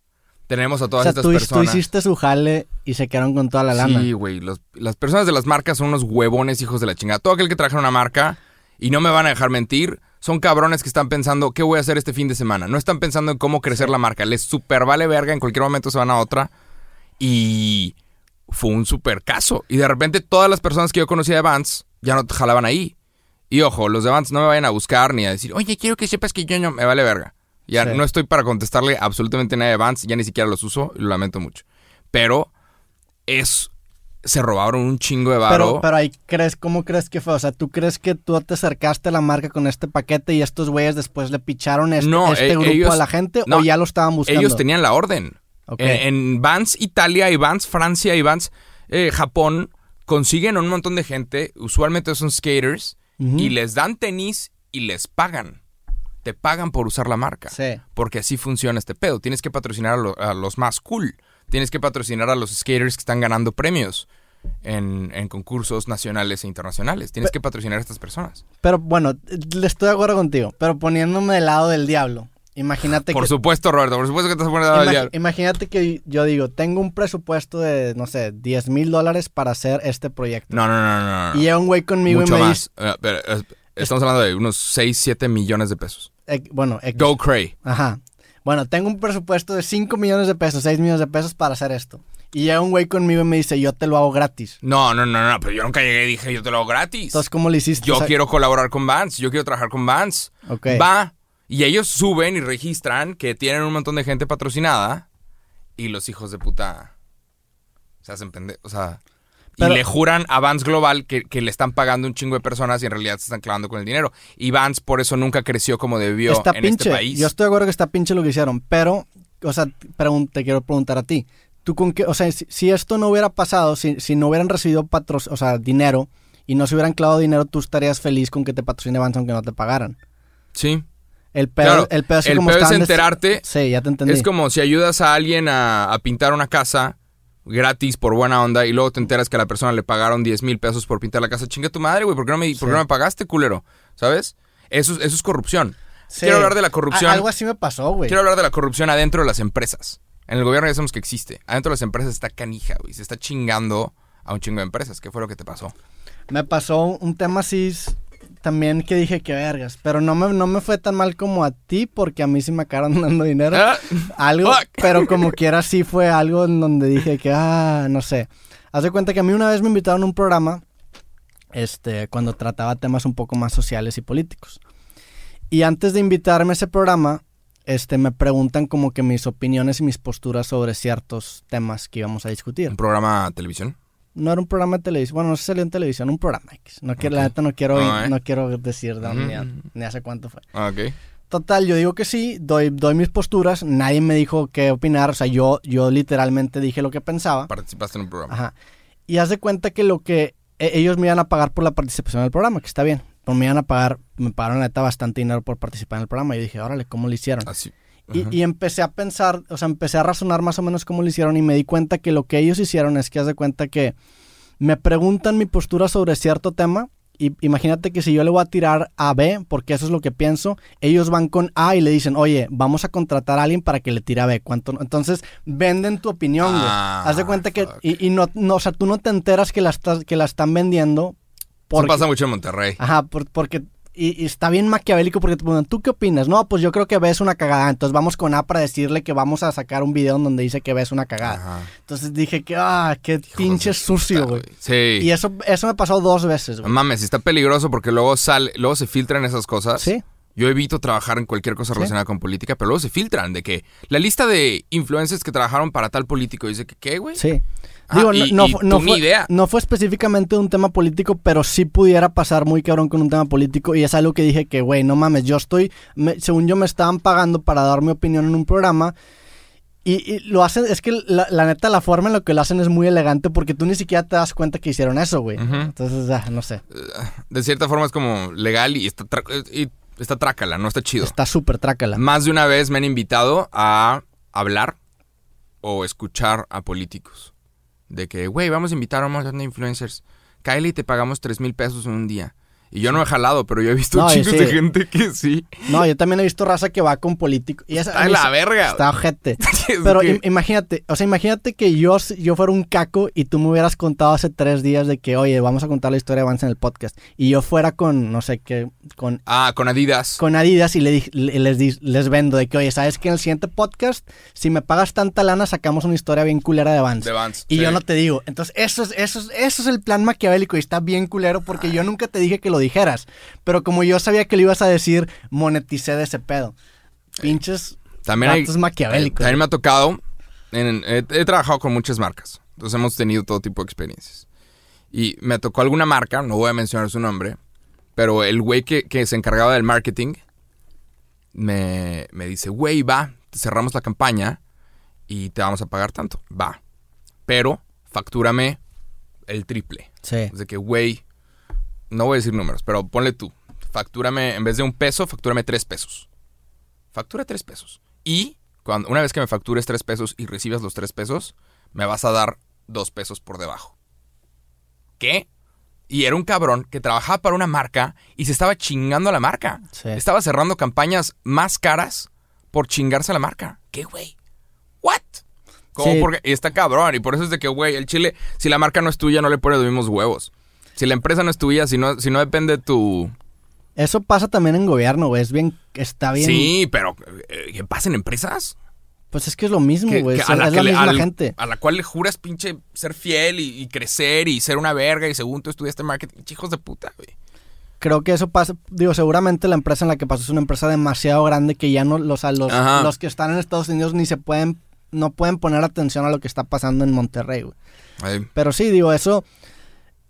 Tenemos a O todas sea, estas tú, tú personas. hiciste su jale y se quedaron con toda la lana. Sí, güey. Las personas de las marcas son unos huevones hijos de la chingada. Todo aquel que trabaja en una marca, y no me van a dejar mentir, son cabrones que están pensando, ¿qué voy a hacer este fin de semana? No están pensando en cómo crecer la marca. Les super vale verga, en cualquier momento se van a otra. Y fue un super caso. Y de repente todas las personas que yo conocía de Vans ya no jalaban ahí. Y ojo, los de Vans no me vayan a buscar ni a decir, oye, quiero que sepas que yo no me vale verga. Ya Sí. no estoy para contestarle absolutamente nada de Vans, ya ni siquiera los uso, y lo lamento mucho. Pero es. Se robaron un chingo de varo. Pero, pero ahí crees, ¿cómo crees que fue? O sea, ¿tú crees que tú te acercaste a la marca con este paquete y estos güeyes después le picharon este, No, este eh, grupo ellos- a la gente no, o ya lo estaban buscando? Ellos tenían la orden. Ok. En, en Vans Italia y Vans Francia y Vans eh, Japón consiguen un montón de gente, usualmente son skaters, y les dan tenis y les pagan. Te pagan por usar la marca. Sí. Porque así funciona este pedo. Tienes que patrocinar a, lo- a los más cool. Tienes que patrocinar a los skaters que están ganando premios en, en concursos nacionales e internacionales. Tienes que patrocinar a estas personas. Pero bueno, le estoy de acuerdo contigo, pero poniéndome del lado del diablo. Imagínate Por que... supuesto, Roberto, por supuesto que te vas a imagínate que yo digo, tengo un presupuesto de, no sé, 10 mil dólares para hacer este proyecto. No, no, no, no. no. Y llega un güey conmigo Mucho y me más. dice, Eh, pero, eh, estamos hablando de unos 6, 7 millones de pesos. eh, bueno. Go cray. Ajá. Bueno, tengo un presupuesto de 5 millones de pesos, 6 millones de pesos para hacer esto. Y llega un güey conmigo y me dice, yo te lo hago gratis. No, no, no, no, pero yo nunca llegué y dije, yo te lo hago gratis. Entonces, ¿cómo le hiciste? yo O sea, quiero colaborar con Vans, yo quiero trabajar con Vans. Ok. Va. Y ellos suben y registran que tienen un montón de gente patrocinada y los hijos de puta se hacen pendejos. O sea, Pero- y le juran a Vans Global que, que le están pagando un chingo de personas y en realidad se están clavando con el dinero. Y Vans por eso nunca creció como debió está en pinche. este país. Yo estoy de acuerdo que está pinche lo que hicieron, pero, o sea, te quiero preguntar a ti. ¿Tú con qué, o sea, si, si esto no hubiera pasado, si, si no hubieran recibido patro, o sea, dinero y no se hubieran clavado dinero, tú estarías feliz con que te patrocine Vans aunque no te pagaran? Sí. El pedo, Claro, el que el como pedo es enterarte. Sí, ya te entendí. Es como si ayudas a alguien a, a pintar una casa gratis por buena onda y luego te enteras que a la persona le pagaron 10 mil pesos por pintar la casa. Chinga tu madre, güey. ¿Por, qué no me- por qué no me pagaste, culero? ¿Sabes? Eso, es- eso es corrupción. Sí. Quiero hablar de la corrupción. A- algo así me pasó, güey. Quiero hablar de la corrupción adentro de las empresas. En el gobierno ya sabemos que existe. Adentro de las empresas está canija, güey. Se está chingando a un chingo de empresas. ¿Qué fue lo que te pasó? Me pasó un tema así también que dije que vergas, pero no me, no me fue tan mal como a ti porque a mí sí me acabaron dando dinero. Ah, Algo, Fuck. pero como quiera sí fue algo en donde dije que, ah, no sé. Haz de cuenta que a mí una vez me invitaron a un programa, este, cuando trataba temas un poco más sociales y políticos. Y antes de invitarme a ese programa, este, me preguntan como que mis opiniones y mis posturas sobre ciertos temas que íbamos a discutir. ¿Un programa de televisión? No era un programa de televisión, bueno, no si salió en televisión, un programa X. No quiero, la neta no quiero, Ah, ¿eh? no quiero decir de dónde, ni, hace cuánto fue. Ah, ok. Total, yo digo que sí, doy, doy mis posturas, nadie me dijo qué opinar, o sea, yo, yo literalmente dije lo que pensaba. Participaste en un programa. Ajá. Y haz de cuenta que lo que e- ellos me iban a pagar por la participación en el programa, que está bien. Pero me iban a pagar, me pagaron la neta bastante dinero por participar en el programa. Y yo dije, órale, ¿cómo lo hicieron? Así. Y, empecé a pensar, o sea, empecé a razonar más o menos cómo lo hicieron y me di cuenta que lo que ellos hicieron es que haz de cuenta que me preguntan mi postura sobre cierto tema y imagínate que si yo le voy a tirar a B, porque eso es lo que pienso, ellos van con A y le dicen, oye, vamos a contratar a alguien para que le tire a B. ¿Cuánto? no?". Entonces venden tu opinión, güey. Ah, haz de cuenta que, y, y no, no, o sea, tú no te enteras que la, estás, que la están vendiendo. Eso Porque, pasa mucho en Monterrey. Ajá, por- porque. Y, y está bien maquiavélico porque te preguntan, ¿tú qué opinas? No, pues yo creo que ves una cagada. Entonces vamos con A para decirle que vamos a sacar un video en donde dice que ves una cagada. Ajá. Entonces dije que, ah, qué pinche sucio, güey. Sí. Y eso, eso me pasó dos veces, güey. mames, está peligroso porque luego sale, luego se filtran esas cosas. Sí. Yo evito trabajar en cualquier cosa relacionada con política, pero luego se filtran de que la lista de influencers que trabajaron para tal político dice que qué, güey. Sí. Ah, Digo, y- no, y no fue, idea. no fue específicamente un tema político, pero sí pudiera pasar muy cabrón con un tema político. Y es algo que dije que, güey, no mames, yo estoy, me- según yo me estaban pagando para dar mi opinión en un programa. Y, y lo hacen, es que la, la neta, la forma en la que lo hacen es muy elegante porque tú ni siquiera te das cuenta que hicieron eso, güey. Entonces, ah, no sé. De cierta forma es como legal y está, tra- y está trácala, no está chido. Está súper trácala. Más de una vez me han invitado a hablar o escuchar a políticos. De que, güey, vamos a invitar a un montón de influencers. Kylie, te pagamos tres mil pesos en un día. Y yo no he jalado, pero yo he visto No, sí. de gente que sí. No, yo también he visto raza que va con políticos. Y esa, Está en la verga. Está ojete. Es Pero que- im- imagínate, o sea, imagínate que yo, yo fuera un caco y tú me hubieras contado hace tres días de que, oye, vamos a contar la historia de Vance en el podcast. Y yo fuera con, no sé qué, con, Ah, con Adidas. con Adidas y le les, les vendo de que, oye, ¿sabes que en el siguiente podcast, si me pagas tanta lana, sacamos una historia bien culera de Vance? De Vans. Y sí. yo no te digo. Entonces, eso es, eso, es, eso es el plan maquiavélico y está bien culero porque yo nunca te dije que lo dijeras. Pero como yo sabía que lo ibas a decir, moneticé de ese pedo. Pinches También hay, maquiavélicos. También me ha tocado. en- he, he trabajado con muchas marcas. Entonces hemos tenido todo tipo de experiencias. Y me tocó alguna marca, no voy a mencionar su nombre, pero el güey que, que se encargaba del marketing me, me dice, güey, va, te cerramos la campaña y te vamos a pagar tanto. Va. Pero factúrame el triple. Sí. Es de que, güey, no voy a decir números, pero ponle tú. Factúrame, en vez de un peso, factúrame tres pesos. Factura tres pesos. Y cuando, una vez que me factures tres pesos y recibas los tres pesos, me vas a dar dos pesos por debajo. ¿Qué? Y era un cabrón que trabajaba para una marca y se estaba chingando a la marca. Sí. Estaba cerrando campañas más caras por chingarse a la marca. ¿Qué, güey? ¿What? Como Sí. porque y está cabrón. Y por eso es de que, güey, el chile, si la marca no es tuya, no le pones los mismos huevos. Si la empresa no es tuya, si no, si no depende de tu. Eso pasa también en gobierno, güey. Es bien, está bien. Sí, pero eh, ¿qué pasa en empresas? Pues es que es lo mismo, güey. Es, es la que le- misma al- gente. a la cual le juras pinche ser fiel y, y crecer y ser una verga y según tú estudiaste marketing, hijos de puta, güey. Creo que eso pasa, digo, seguramente la empresa en la que pasó es una empresa demasiado grande que ya no, los, a los, los que están en Estados Unidos ni se pueden, no pueden poner atención a lo que está pasando en Monterrey, güey. Pero sí, digo, eso,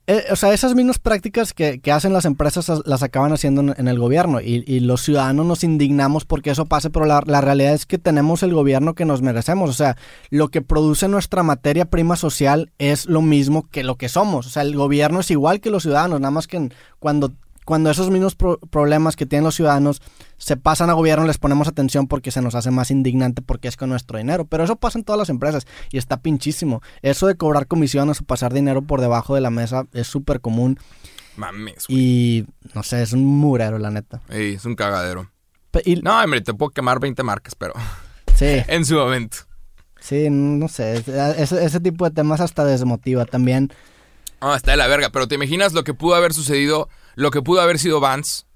eh, o sea, esas mismas prácticas que, que hacen las empresas as- las acaban haciendo en, en el gobierno y, y los ciudadanos nos indignamos porque eso pase, pero la, la realidad es que tenemos el gobierno que nos merecemos, o sea, lo que produce nuestra materia prima social es lo mismo que lo que somos, o sea, el gobierno es igual que los ciudadanos, nada más que cuando, cuando esos mismos pro- problemas que tienen los ciudadanos se pasan a gobierno les ponemos atención porque se nos hace más indignante porque es con nuestro dinero, pero eso pasa en todas las empresas y está pinchísimo. Eso de cobrar comisiones o pasar dinero por debajo de la mesa es súper común mames, güey. y no sé, es un murero la neta. Ey, es un cagadero. Y- No, hombre, te puedo quemar 20 marcas, pero sí, en su momento. sí, no sé, ese, ese tipo de temas hasta desmotiva también. Ah, está de la verga, pero te imaginas lo que pudo haber sucedido, lo que pudo haber sido Vans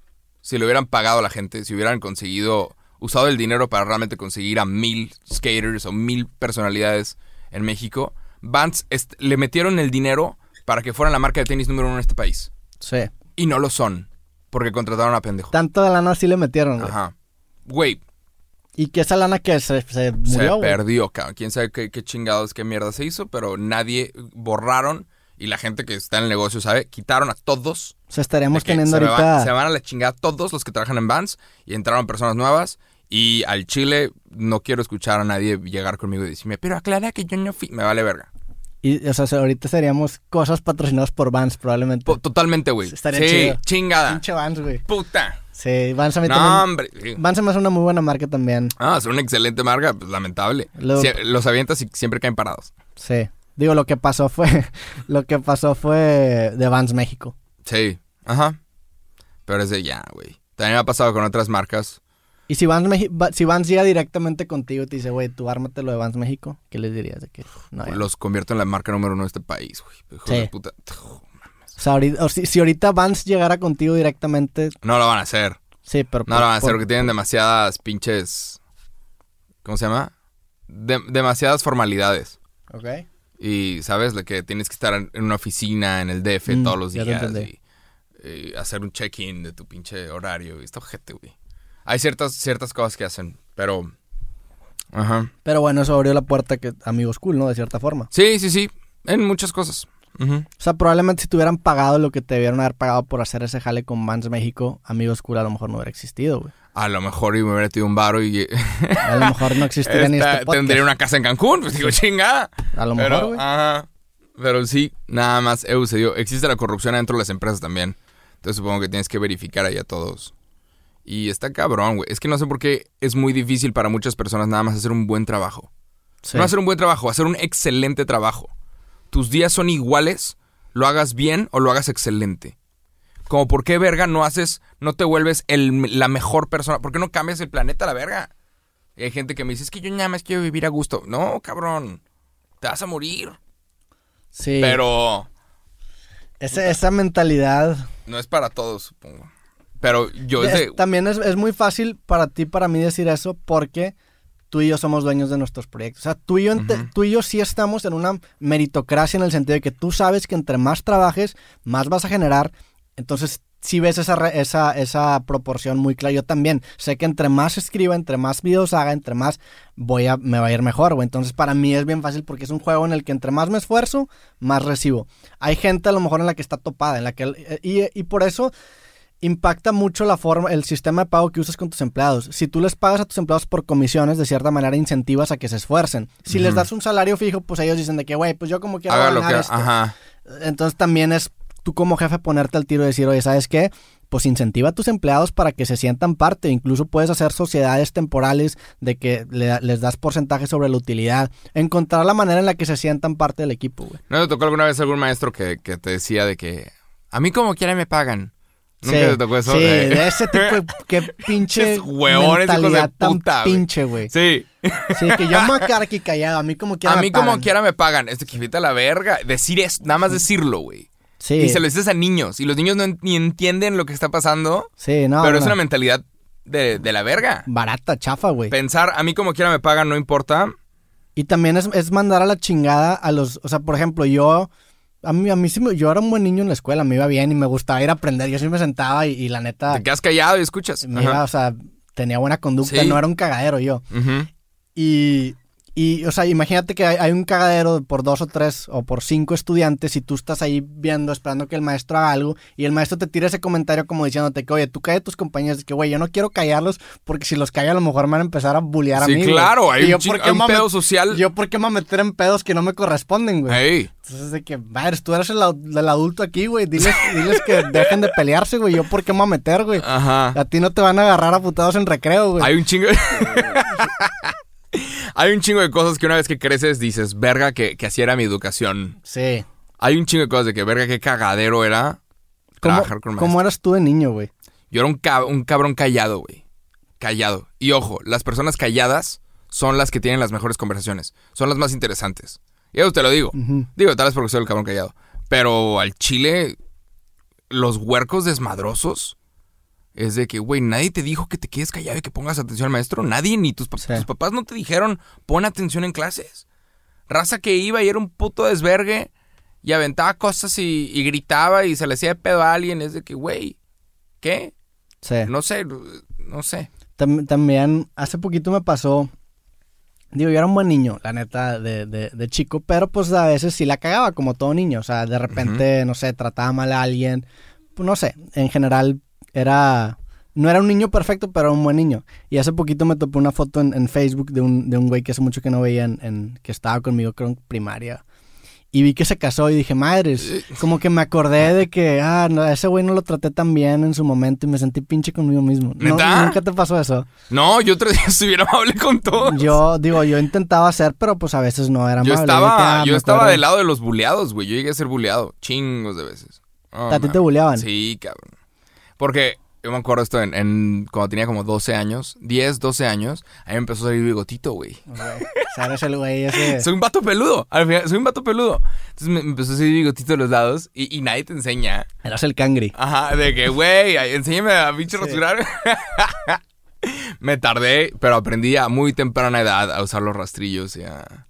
si le hubieran pagado a la gente, si hubieran conseguido, usado el dinero para realmente conseguir a mil skaters o mil personalidades en México. Vans est- le metieron el dinero para que fueran la marca de tenis número uno en este país. Sí. Y no lo son, porque contrataron a pendejo. Tanto de lana sí le metieron, güey. Ajá. Güey, Y que esa lana que se, se se murió, güey. perdió, cabrón. Quién sabe qué, qué chingados, qué mierda se hizo, pero nadie borraron y la gente que está en el negocio sabe, quitaron a todos. O sea, que teniendo se, ahorita... van, se van a la chingada todos los que trabajan en Vans y entraron personas nuevas. Y al Chile no quiero escuchar a nadie llegar conmigo y decirme, pero aclara que yo no fui. Me vale verga. Y, o sea, ahorita seríamos cosas patrocinadas por Vans, probablemente. Po- totalmente, güey. Estaría sí, chido. chingada. Pinche Vans, güey. Puta. Sí, Vans a mí No, también... hombre. Vans se me hace una muy buena marca también. Ah, es una excelente marca, pues lamentable. Los avientas y siempre caen parados. Sí. Digo, lo que pasó fue... lo que pasó fue de Vans México. Sí, ajá. Pero es de ya, güey. También me ha pasado con otras marcas. Y si Vans, Meji- si Vans llega directamente contigo y te dice, güey, tú ármate lo de Vans México, ¿qué les dirías? De que no, ya. Los convierto en la marca número uno de este país, güey. Sí. de puta. O sea, ahorita- si, si ahorita Vans llegara contigo directamente, No lo van a hacer. sí, pero... No por- lo van a hacer por- porque tienen demasiadas pinches. ¿Cómo se llama? De- demasiadas formalidades. Ok. Y, ¿sabes? De que tienes que estar en, una oficina, en el DF Mm, todos los días. Y, y hacer un check-in de tu pinche horario. Y esto, gente, güey. Hay ciertas, ciertas cosas que hacen, pero. Ajá. Pero bueno, eso abrió la puerta que amigos cool, ¿no? De cierta forma. Sí, sí, sí. En muchas cosas. O sea, probablemente si te hubieran pagado lo que te debieron haber pagado por hacer ese jale con Vans México, amigos cool a lo mejor no hubiera existido, güey. A lo mejor y me hubiera tenido un varo y. A lo mejor no existiría ni este podcast. tendría una casa en Cancún. Pues digo, chingada. A lo mejor, güey. ajá. Pero sí, nada más sucedió. Existe la corrupción dentro de las empresas también. Entonces supongo que tienes que verificar ahí a todos. Y está cabrón, güey. Es que no sé por qué es muy difícil para muchas personas nada más hacer un buen trabajo. Sí. No hacer un buen trabajo, hacer un excelente trabajo. Tus días son iguales, lo hagas bien o lo hagas excelente. Como por qué verga no haces, no te vuelves el- la mejor persona. ¿Por qué no cambias el planeta a la verga? Y hay gente que me dice, es que yo nada más quiero vivir a gusto. No, cabrón. Te vas a morir. Sí. Pero Ese- esa mentalidad. no es para todos, supongo. Pero yo Es- también es, es muy fácil para ti, para mí decir eso, porque tú y yo somos dueños de nuestros proyectos. O sea, tú y yo, Ujú. tú y yo sí estamos en una meritocracia en el sentido de que tú sabes que entre más trabajes, más vas a generar. Entonces, sí ves esa, esa, esa proporción muy clara. Yo también sé que entre más escriba, entre más videos haga, entre más voy a, me va a ir mejor, güey. Entonces, para mí es bien fácil porque es un juego en el que entre más me esfuerzo, más recibo. Hay gente a lo mejor en la que está topada, en la que... eh, Y, y por eso impacta mucho la forma, el sistema de pago que usas con tus empleados. Si tú les pagas a tus empleados por comisiones, de cierta manera incentivas a que se esfuercen. Si les das un salario fijo, pues ellos dicen de que, güey, pues yo como quiero Haga lo ganar que... esto. Ajá. Entonces también es tú como jefe ponerte al tiro y decir, oye, ¿sabes qué? Pues incentiva a tus empleados para que se sientan parte. Incluso puedes hacer sociedades temporales de que le- les das porcentaje sobre la utilidad. Encontrar la manera en la que se sientan parte del equipo, güey. ¿No te tocó alguna vez algún maestro que, que te decía de que a mí como quiera me pagan? ¿Nunca Sí, te tocó eso? Sí, Eh. de ese tipo de qué pinche huevones, hijos de mentalidad tan puta, pinche, güey. Sí. Sí, que yo me voy a quedar aquí callado, a mí como quiera A me mí como quiera me pagan. Esto que a la verga. Decir es, nada más decirlo, güey. Sí, Y se lo dices a niños. Y los niños no ni entienden lo que está pasando. sí, no, pero no. es una mentalidad de, de la verga. barata, chafa, güey. Pensar, a mí como quiera me pagan, no importa. Y también es, es mandar a la chingada a los, o sea, por ejemplo, yo, a mí, a mí sí me- yo era un buen niño en la escuela, me iba bien y me gustaba ir a aprender, yo sí me sentaba y, y la neta, Te quedas callado y escuchas. me iba, o sea, tenía buena conducta, Sí. no era un cagadero yo. Y, y, o sea, imagínate que hay, hay un cagadero por dos o tres o por cinco estudiantes y tú estás ahí viendo, esperando que el maestro haga algo y el maestro te tira ese comentario como diciéndote que, oye, tú calla a tus compañeros, de que, güey, yo no quiero callarlos porque si los callo a lo mejor me van a empezar a bullear a Sí, mí. güey". claro, hay Y un, yo, ching- ¿por qué hay un a pedo social. Yo, ¿por qué me voy a meter en pedos que no me corresponden, güey? Ey. Entonces, de que, madre, tú eres el, el adulto aquí, güey. Diles, diles que dejen de pelearse, güey. Yo, ¿por qué me voy a meter, güey? Ajá. A ti no te van a agarrar a putados en recreo, güey. Hay un chingo. Hay un chingo de cosas que una vez que creces dices, verga, que, que así era mi educación. Sí. Hay un chingo de cosas de que, verga, qué cagadero era ¿Cómo, trabajar con ¿Cómo eras tú de niño, güey? Yo era un, cab- un cabrón callado, güey. Callado. Y ojo, las personas calladas son las que tienen las mejores conversaciones. Son las más interesantes. Y eso te lo digo. Digo, tal vez porque soy el cabrón callado. Pero al chile, los huercos desmadrosos es de que, güey, nadie te dijo que te quedes callado y que pongas atención al maestro. Nadie, ni tus, pap- Sí. tus papás no te dijeron, pon atención en clases. Raza que iba y era un puto desvergue y aventaba cosas y, y gritaba y se le hacía de pedo a alguien. Es de que, güey, ¿qué? Sí. No sé, no sé. Tam- también, hace poquito me pasó. Digo, yo era un buen niño, la neta, de, de, de chico, pero pues a veces sí la cagaba, como todo niño. O sea, de repente, no sé, trataba mal a alguien. Pues, no sé, en general era. No era un niño perfecto, pero era un buen niño. Y hace poquito me topé una foto en, en Facebook de un, de un güey que hace mucho que no veía, en, en- que estaba conmigo, creo, en primaria. Y vi que se casó y dije, madres, como que me acordé de que, ah, no, ese güey no lo traté tan bien en su momento y me sentí pinche conmigo mismo. No. ¿Nunca te pasó eso? No, yo otro día estuviera amable con todos. Yo, digo, yo intentaba hacer, pero pues a veces no era Yo amable. estaba, de que, ah, yo estaba del lado de los buleados, güey. Yo llegué a ser buleado chingos de veces. Oh, ¿A ti te buleaban? Sí, cabrón. Porque yo me acuerdo esto en, en- cuando tenía como 12 años, 10, 12 años, a mí me empezó a salir bigotito, güey. Eres el güey ese. Soy un vato peludo, al final, soy un vato peludo. Entonces me me empezó a salir bigotito de los lados y, y nadie te enseña. Eras el cangri. Ajá, de que, güey, enséñame a pinche Sí. rasurar. me tardé, pero aprendí a muy temprana edad a usar los rastrillos y a,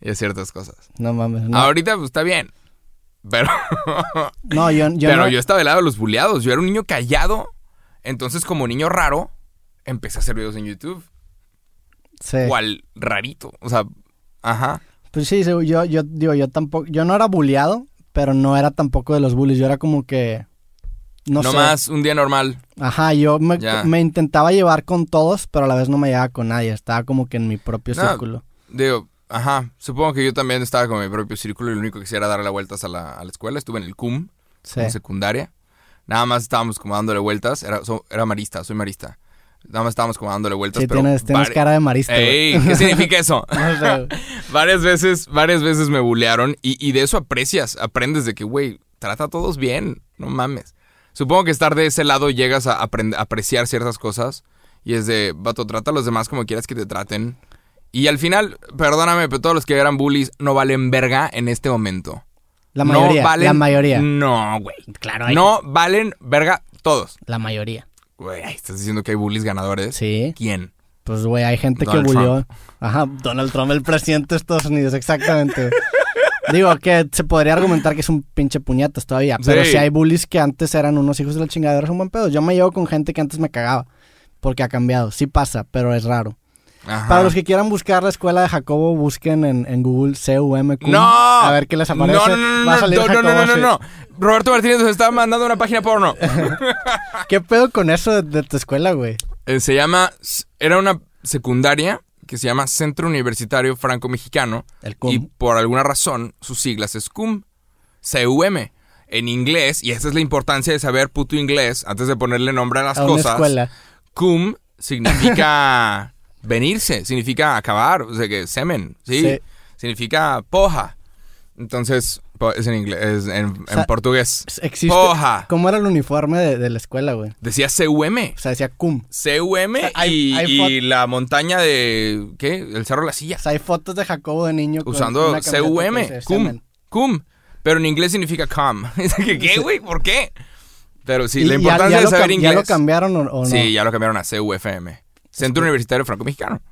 y a ciertas cosas. No mames. No, Ahorita pues, está bien. Pero, no yo, yo pero no. yo estaba del lado de los buleados. Yo era un niño callado. Entonces, como niño raro, empecé a hacer videos en YouTube. sí. Cual rarito. O sea, ajá. Pues sí, yo, yo digo, yo tampoco. Yo no era bulleado, pero no era tampoco de los bullies. Yo era como que. No, No, sé. más un día normal. Ajá, yo me, me intentaba llevar con todos, pero a la vez no me llevaba con nadie. Estaba como que en mi propio No, círculo. Digo, ajá. Supongo que yo también estaba con mi propio círculo y lo único que hacía era darle vueltas a la, a la escuela. Estuve en el CUM, Sí. en secundaria. Nada más estábamos como dándole vueltas. Era, so- era marista, soy marista. Nada más estábamos como dándole vueltas. Sí, pero tienes, tienes cara de marista. Ey, ¿qué significa eso? Varias veces, varias veces me bulearon y, y de eso aprecias, aprendes de que, güey, trata a todos bien, no mames. Supongo que estar de ese lado llegas a apreciar ciertas cosas y es de, vato, trata a los demás como quieras que te traten. Y al final, perdóname, pero todos los que eran bullies no valen verga en este momento. La No mayoría. valen- La mayoría. No, güey. Claro, hay- No valen verga todos. La mayoría. Güey, estás diciendo que hay bullies ganadores. Sí. ¿Quién? Pues, güey, hay gente Donald que bullió. Ajá, Donald Trump, el presidente de Estados Unidos, exactamente. Digo que se podría argumentar que es un pinche puñetas todavía, pero Sí. si hay bullies que antes eran unos hijos de la chingadera, son buen pedo. Yo me llevo con gente que antes me cagaba, porque ha cambiado. Sí pasa, pero es raro. Ajá. Para los que quieran buscar la escuela de Jacobo, busquen en, en Google CUMQ. ¡No! A ver qué les aparece. No, no, no, Va a no, salir no, no, Jacobo no, no. Roberto Martínez nos está mandando una página porno. ¿Qué pedo con eso de, de tu escuela, güey? Eh, se llama, era una secundaria que se llama Centro Universitario Franco-Mexicano. El Y cum. por alguna razón, sus siglas es CUM. C-U-M. En inglés, y esta es la importancia de saber puto inglés antes de ponerle nombre a las a una cosas. escuela. Cum significa venirse, significa acabar, o sea que semen, ¿sí? Sí. Significa poja. Entonces, po- es en inglés, es en, en sea, portugués. Existe. Poja. ¿Cómo era el uniforme de, de la escuela, güey? Decía CUM. O sea, decía cum. CUM sea, hay- y, hay y la montaña de. ¿Qué? El Cerro de la Silla. O sea, hay fotos de Jacobo de niño Usando CUM. Cum. Cum. Pero en inglés significa que, ¿Qué, güey? ¿Por qué? Pero sí, ¿Y la importancia ya de saber inglés. ¿Ya lo cambiaron o, o no? Sí, ya lo cambiaron a CUFM. Centro Universitario Franco-Mexicano.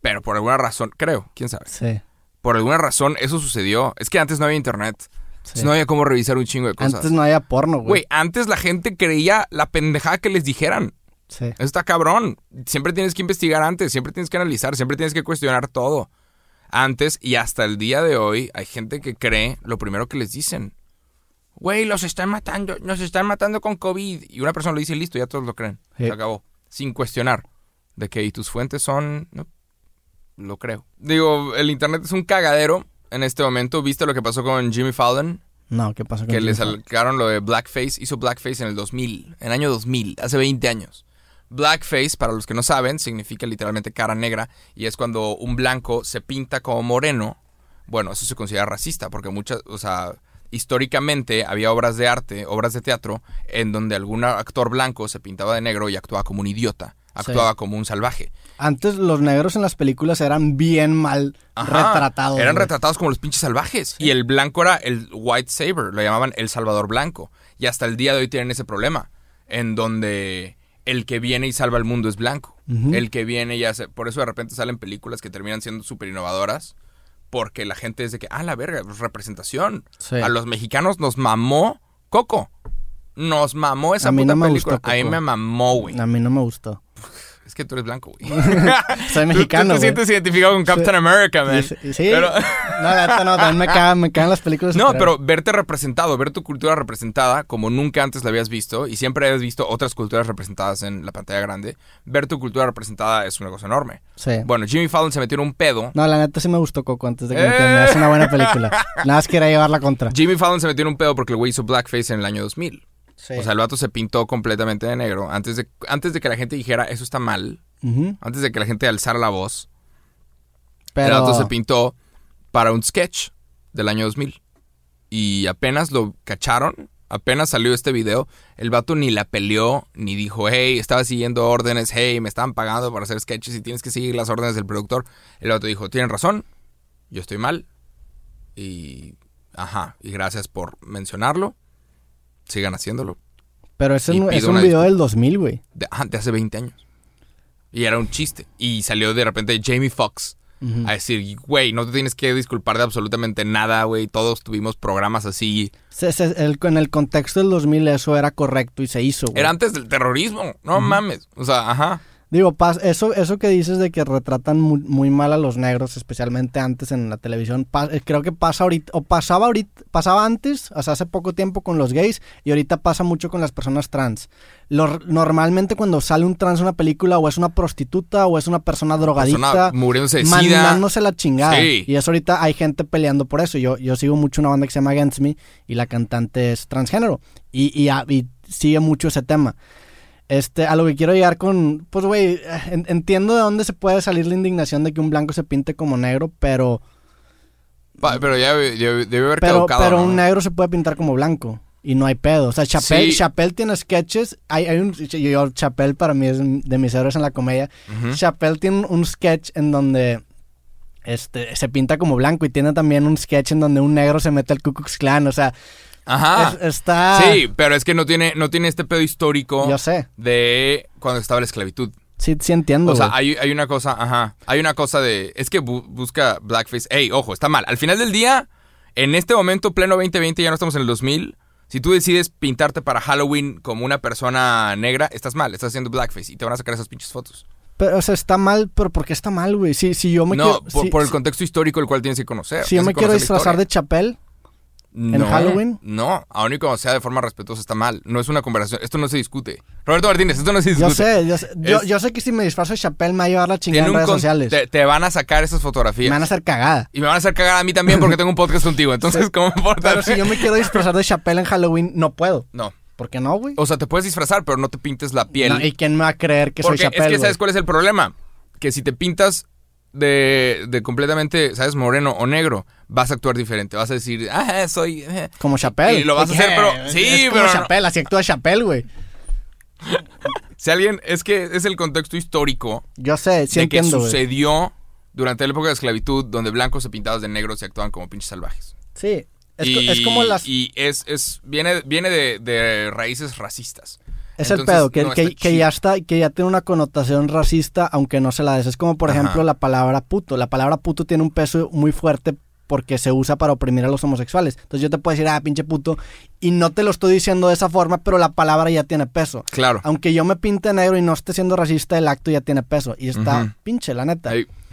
Pero por alguna razón, creo, quién sabe. Sí. Por alguna razón eso sucedió. Es que antes no había internet. sí. No había cómo revisar un chingo de cosas. Antes no había porno, güey. Güey, antes la gente creía la pendejada que les dijeran. Sí. Eso está cabrón. Siempre tienes que investigar antes, siempre tienes que analizar, siempre tienes que cuestionar todo. Antes y hasta el día de hoy hay gente que cree lo primero que les dicen. Güey, los están matando, nos están matando con COVID. Y una persona lo dice, listo, ya todos lo creen. Sí. Se acabó. Sin cuestionar. De que y tus fuentes son... No, lo creo. Digo, el internet es un cagadero en este momento. ¿Viste lo que pasó con Jimmy Fallon? No, ¿qué pasó con que le Jimmy sacaron lo de Blackface. Hizo Blackface en el 2000, en el año 2000, hace 20 años. Blackface, para los que no saben, significa literalmente cara negra y es cuando un blanco se pinta como moreno. Bueno, eso se considera racista porque muchas, o sea, históricamente había obras de arte, obras de teatro, en donde algún actor blanco se pintaba de negro y actuaba como un idiota, actuaba como un salvaje. Antes los negros en las películas eran bien mal Ajá, retratados. Eran güey. retratados como los pinches salvajes. Y el blanco era el white saber, lo llamaban el salvador blanco. Y hasta el día de hoy tienen ese problema, en donde el que viene y salva el mundo es blanco. El que viene y hace... Por eso de repente salen películas que terminan siendo súper innovadoras, porque la gente es de que, ah, la verga, representación. Sí. A los mexicanos nos mamó Coco. Nos mamó esa A mí puta no me película. gustó A mí me mamó, güey. A mí no me gustó. Es que tú eres blanco, güey. Soy mexicano, Tú, te sientes identificado con Captain America, man. Sí, sí. Pero- No, la no, también me cagan, me cagan las películas. No, pero verte representado, ver tu cultura representada como nunca antes la habías visto y siempre habías visto otras culturas representadas en la pantalla grande, ver tu cultura representada es una cosa enorme. Sí. Bueno, Jimmy Fallon se metió en un pedo. No, la neta sí me gustó Coco antes de que me. Es una buena película. Nada más quería llevar la contra. Jimmy Fallon se metió en un pedo porque el güey hizo blackface en el año 2000. Sí. O sea, el vato se pintó completamente de negro antes de, antes de que la gente dijera eso está mal, antes de que la gente alzara la voz. Pero... El vato se pintó para un sketch del año 2000. Y apenas lo cacharon, apenas salió este video, el vato ni la peleó, ni dijo, hey, estaba siguiendo órdenes, hey, me estaban pagando para hacer sketches y tienes que seguir las órdenes del productor. El vato dijo, tienen razón, yo estoy mal. Y, ajá, y gracias por mencionarlo. Sigan haciéndolo. Pero ese es un video del 2000, güey. De, de hace 20 años. Y era un chiste. Y salió de repente Jamie Foxx a decir, güey, no te tienes que disculpar de absolutamente nada, güey. Todos tuvimos programas así. Se- se- el- en el contexto del 2000 eso era correcto y se hizo, güey. Era antes del terrorismo, no mames. O sea, ajá. Digo, eso, eso que dices de que retratan muy, muy mal a los negros, especialmente antes en la televisión, eh, creo que pasa ahorita, o pasaba ahorita, pasaba antes, o sea, hace poco tiempo con los gays, y ahorita pasa mucho con las personas trans. Lo- normalmente cuando sale un trans en una película, o es una prostituta, o es una persona drogadicta, muriéndose de sida. mandándose la chingada. Sí. Y eso ahorita hay gente peleando por eso. Yo, yo sigo mucho una banda que se llama Against Me, y la cantante es transgénero, y, y, a- y sigue mucho ese tema. Este, a lo que quiero llegar con, pues güey, en- entiendo de dónde se puede salir la indignación de que un blanco se pinte como negro, pero Pa- pero ya debe, haber pero, caducado, pero ¿no? un negro se puede pintar como blanco y no hay pedo. O sea, Chappelle, Sí. Chappelle tiene sketches, hay, hay un yo, Chappelle para mí es de mis héroes en la comedia. Chappelle tiene un sketch en donde este se pinta como blanco y tiene también un sketch en donde un negro se mete al Ku Klux Klan, o sea, Ajá. es- está Sí, pero es que no tiene, no tiene este pedo histórico yo sé. de cuando estaba la esclavitud. Sí, sí entiendo. O sea, hay, hay una cosa, ajá. Hay una cosa de. Es que bu- busca blackface. Ey, ojo, está mal. Al final del día, en este momento, pleno 2020, ya no estamos en el 2000. Si tú decides pintarte para Halloween como una persona negra, estás mal, estás haciendo blackface y te van a sacar esas pinches fotos. Pero, o sea, está mal, pero ¿por qué está mal, güey? Si, si yo me no, quiero... por, si- por el si- contexto histórico el cual tienes que conocer. Si yo me quiero disfrazar de historia. No, Halloween? No, aun y cuando sea de forma respetuosa está mal. No es una conversación. Esto no se discute. Roberto Martínez, esto no se discute. yo sé, yo sé, yo, Es- yo sé que si me disfrazo de Chappelle me va a llevar la chingada en redes con- sociales. Te, te van a sacar esas Me fotografías. van a hacer cagada. Y me van a hacer cagar a mí también porque tengo un podcast contigo. Entonces, ¿cómo importa? Pero si yo me quiero disfrazar de Chappelle en Halloween, no puedo. No. ¿Por qué no, güey? O sea, te puedes disfrazar, pero no te pintes la piel. No, ¿Y quién me va a creer que soy porque es Chappelle, que, güey? ¿sabes cuál es el problema? Que si te pintas de, de completamente, ¿sabes? Moreno o negro, vas a actuar diferente. Vas a decir, ah, soy... eh". Como Chappelle. Y lo vas a hacer, pero- sí, es como pero no. Así actúa Chappelle, güey. Si alguien, es que es el contexto histórico Yo sé, sí de que entiendo, sucedió durante la época de esclavitud, donde blancos se pintados de negros y actuaban como pinches salvajes. Sí. Es, co- es como las... Y es, es, viene, viene de, de raíces racistas. Es el pedo, que, no que, está que chido. ya está, que ya tiene una connotación racista, aunque no se la des. Es como, por Ajá. ejemplo, la palabra puto. La palabra puto tiene un peso muy fuerte porque se usa para oprimir a los homosexuales. Entonces yo te puedo decir, ah, pinche puto, y no te lo estoy diciendo de esa forma, pero la palabra ya tiene peso. Claro. Aunque yo me pinte negro y no esté siendo racista, el acto ya tiene peso. Y está pinche, la neta.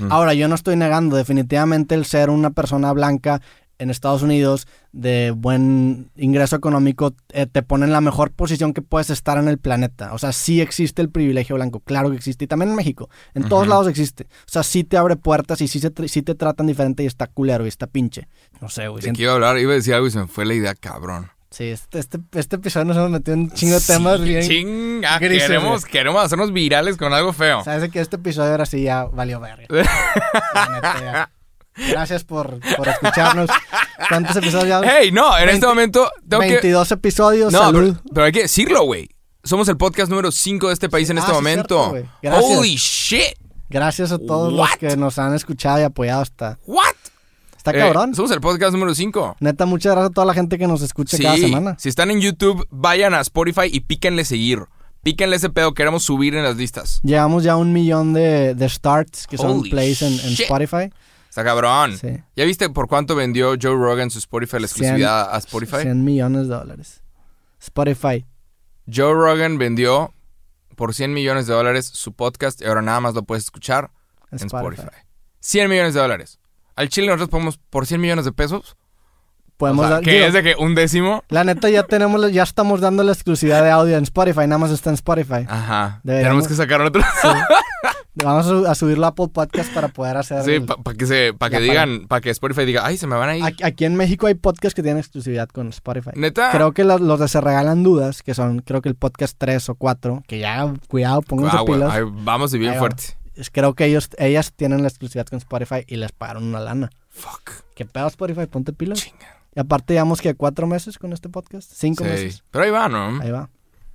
Ahora, yo no estoy negando definitivamente el ser una persona blanca en Estados Unidos de buen ingreso económico eh, te pone en la mejor posición que puedes estar en el planeta. O sea, sí existe el privilegio blanco, claro que existe. Y también en México, en todos lados existe. O sea, sí te abre puertas y sí, se sí te tratan diferente y está culero y está pinche. No sé, güey. ¿De siento- iba a hablar? Iba a decir algo y se me fue la idea, cabrón. Sí, este, este, este episodio nos hemos metido en un chingo de temas Sí, bien... Chinga, grises, queremos, güey. queremos hacernos virales con algo feo. Sabes que este episodio ahora sí ya valió verga. Gracias por, por escucharnos. ¿Cuántos episodios ya? Hey, no, en 20 este momento tengo que... 22 episodios, No, salud. pero, pero hay que decirlo, güey. Somos el podcast número 5 de este país en Ah, este sí, momento. cierto. Holy shit. Gracias a todos What? los que nos han escuchado y apoyado hasta... What? Está Eh, cabrón. somos el podcast número 5. Neta, muchas gracias a toda la gente que nos escucha cada semana. si están en YouTube, vayan a Spotify y píquenle seguir. Píquenle ese pedo, queremos subir en las listas. Llevamos ya un millón de, de starts, que son plays en. Spotify. Está cabrón. Sí. ¿Ya viste por cuánto vendió Joe Rogan su Spotify, la exclusividad a Spotify? 100 millones de dólares. Spotify. Joe Rogan vendió por 100 millones de dólares su podcast y ahora nada más lo puedes escuchar en en Spotify. Spotify. 100 millones de dólares. Al Chile nosotros podemos por 100 millones de pesos. Podemos o sea, dar- que digo, es de que un décimo. La neta ya tenemos, ya estamos dando la exclusividad de audio en Spotify, nada más está en Spotify. Ajá. Deberíamos- Tenemos que sacar otro. Vamos a, su- a subirlo a Apple Podcast para poder hacer. Sí, para que se, para que digan, para que Spotify diga, ay, se me van a ir. Aquí, aquí en México hay podcasts que tienen exclusividad con Spotify. Neta. Creo que los, los de Se Regalan Dudas, que son creo que el podcast 3 o 4, que ya, cuidado, pónganse Ah, pilas. ay, vamos de bien va. fuerte. Es- Creo que ellos, ellas tienen la exclusividad con Spotify y les pagaron una lana. Fuck. ¿Qué pedo Spotify? Ponte pilas. Chinga. Y aparte llevamos que cuatro meses con este podcast. Cinco Sí. meses. Pero ahí va, ¿no? Ahí va.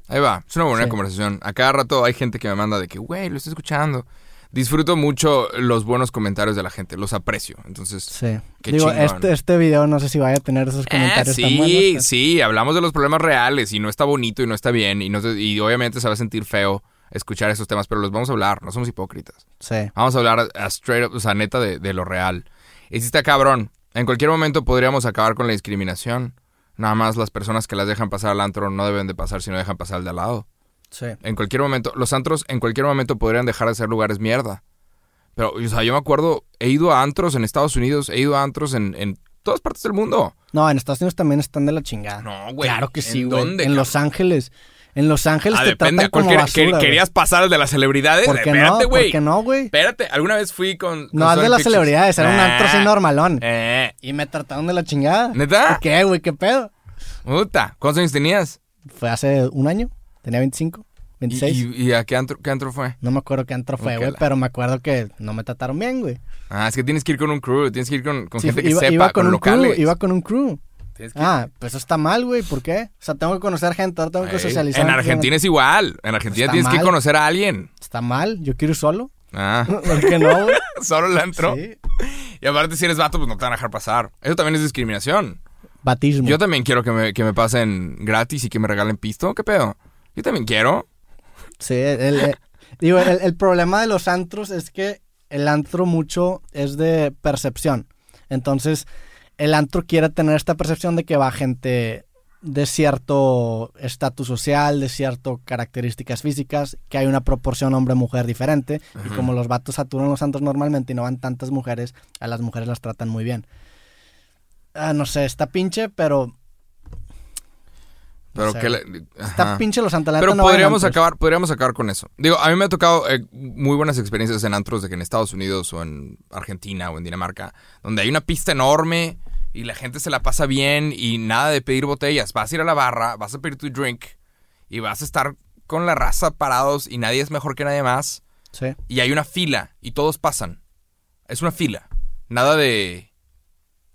Ahí va. Es una buena Sí. conversación. A cada rato hay gente que me manda de que, güey, lo estoy escuchando. Disfruto mucho los buenos comentarios de la gente. Los aprecio. Entonces, Sí. Qué Digo, chingón. este, este video no sé si vaya a tener esos Eh, comentarios tan sí, buenos. pero- sí, hablamos de los problemas reales y no está bonito y no está bien y, no y obviamente se va a sentir feo escuchar esos temas, pero los vamos a hablar, no somos hipócritas. Sí. Vamos a hablar a straight up, o sea, neta de, de lo real. Y si está cabrón, en cualquier momento podríamos acabar con la discriminación. Nada más las personas que las dejan pasar al antro no deben de pasar si no dejan pasar al de al lado. Sí. En cualquier momento, los antros en cualquier momento podrían dejar de ser lugares mierda. Pero, o sea, yo me acuerdo, he ido a antros en Estados Unidos, he ido a antros en, en todas partes del mundo. No, en Estados Unidos también están de la chingada. No, güey. Claro que sí, ¿En güey. dónde, En Los? Ángeles. En Los Ángeles Ah, te depende. tratan ¿A cuál como basura. ¿Querías pasar al de las celebridades? ¿Por qué Espérate, no? güey. ¿Por qué no, güey? Espérate, alguna vez fui con. con No, es de las celebridades, era un antro así normalón. Eh, Y me trataron de la chingada. ¿Neta? ¿Por qué, güey? ¿Qué pedo? puta. ¿Cuántos años tenías? Fue hace un año. Tenía 25, ¿Y, 26. y- y a qué antro, qué antro fue? No me acuerdo qué antro fue, güey, la- pero me acuerdo que no me trataron bien, güey. Ah, es que tienes que ir con un crew, tienes que ir con, con Sí, gente que sepa, iba con, con, un locales. crew, iba con un crew. Que- Ah, pues eso está mal, güey, ¿por qué? O sea, tengo que conocer gente, ahora tengo que socializar. En Argentina es igual. En Argentina tienes que mal. conocer a alguien. Está mal, yo quiero ir solo. Ah, ¿Por qué no, güey? solo el antro. Sí. Y aparte, si eres vato, pues no te van a dejar pasar. Eso también es discriminación. Batismo. Yo también quiero que me, que me pasen gratis y que me regalen pisto. ¿Qué pedo? Yo también quiero. Sí, el, el- digo, el, el problema de los antros es que el antro mucho es de percepción. Entonces, el antro quiere tener esta percepción de que va gente de cierto estatus social, de ciertas características físicas, que hay una proporción hombre-mujer diferente. Y como los vatos saturan los antros normalmente y no van tantas mujeres, a las mujeres las tratan muy bien. Ah, no sé, está pinche, pero... Pero no sé, que... le- Está pinche los antros. la Pero no podríamos acabar, podríamos acabar con eso. Digo, a mí me ha tocado eh, muy buenas experiencias en antros de que en Estados Unidos o en Argentina o en Dinamarca, donde hay una pista enorme y la gente se la pasa bien y nada de pedir botellas. Vas a ir a la barra, vas a pedir tu drink y vas a estar con la raza parados y nadie es mejor que nadie más Sí. y hay una fila y todos pasan. Es una fila. Nada de.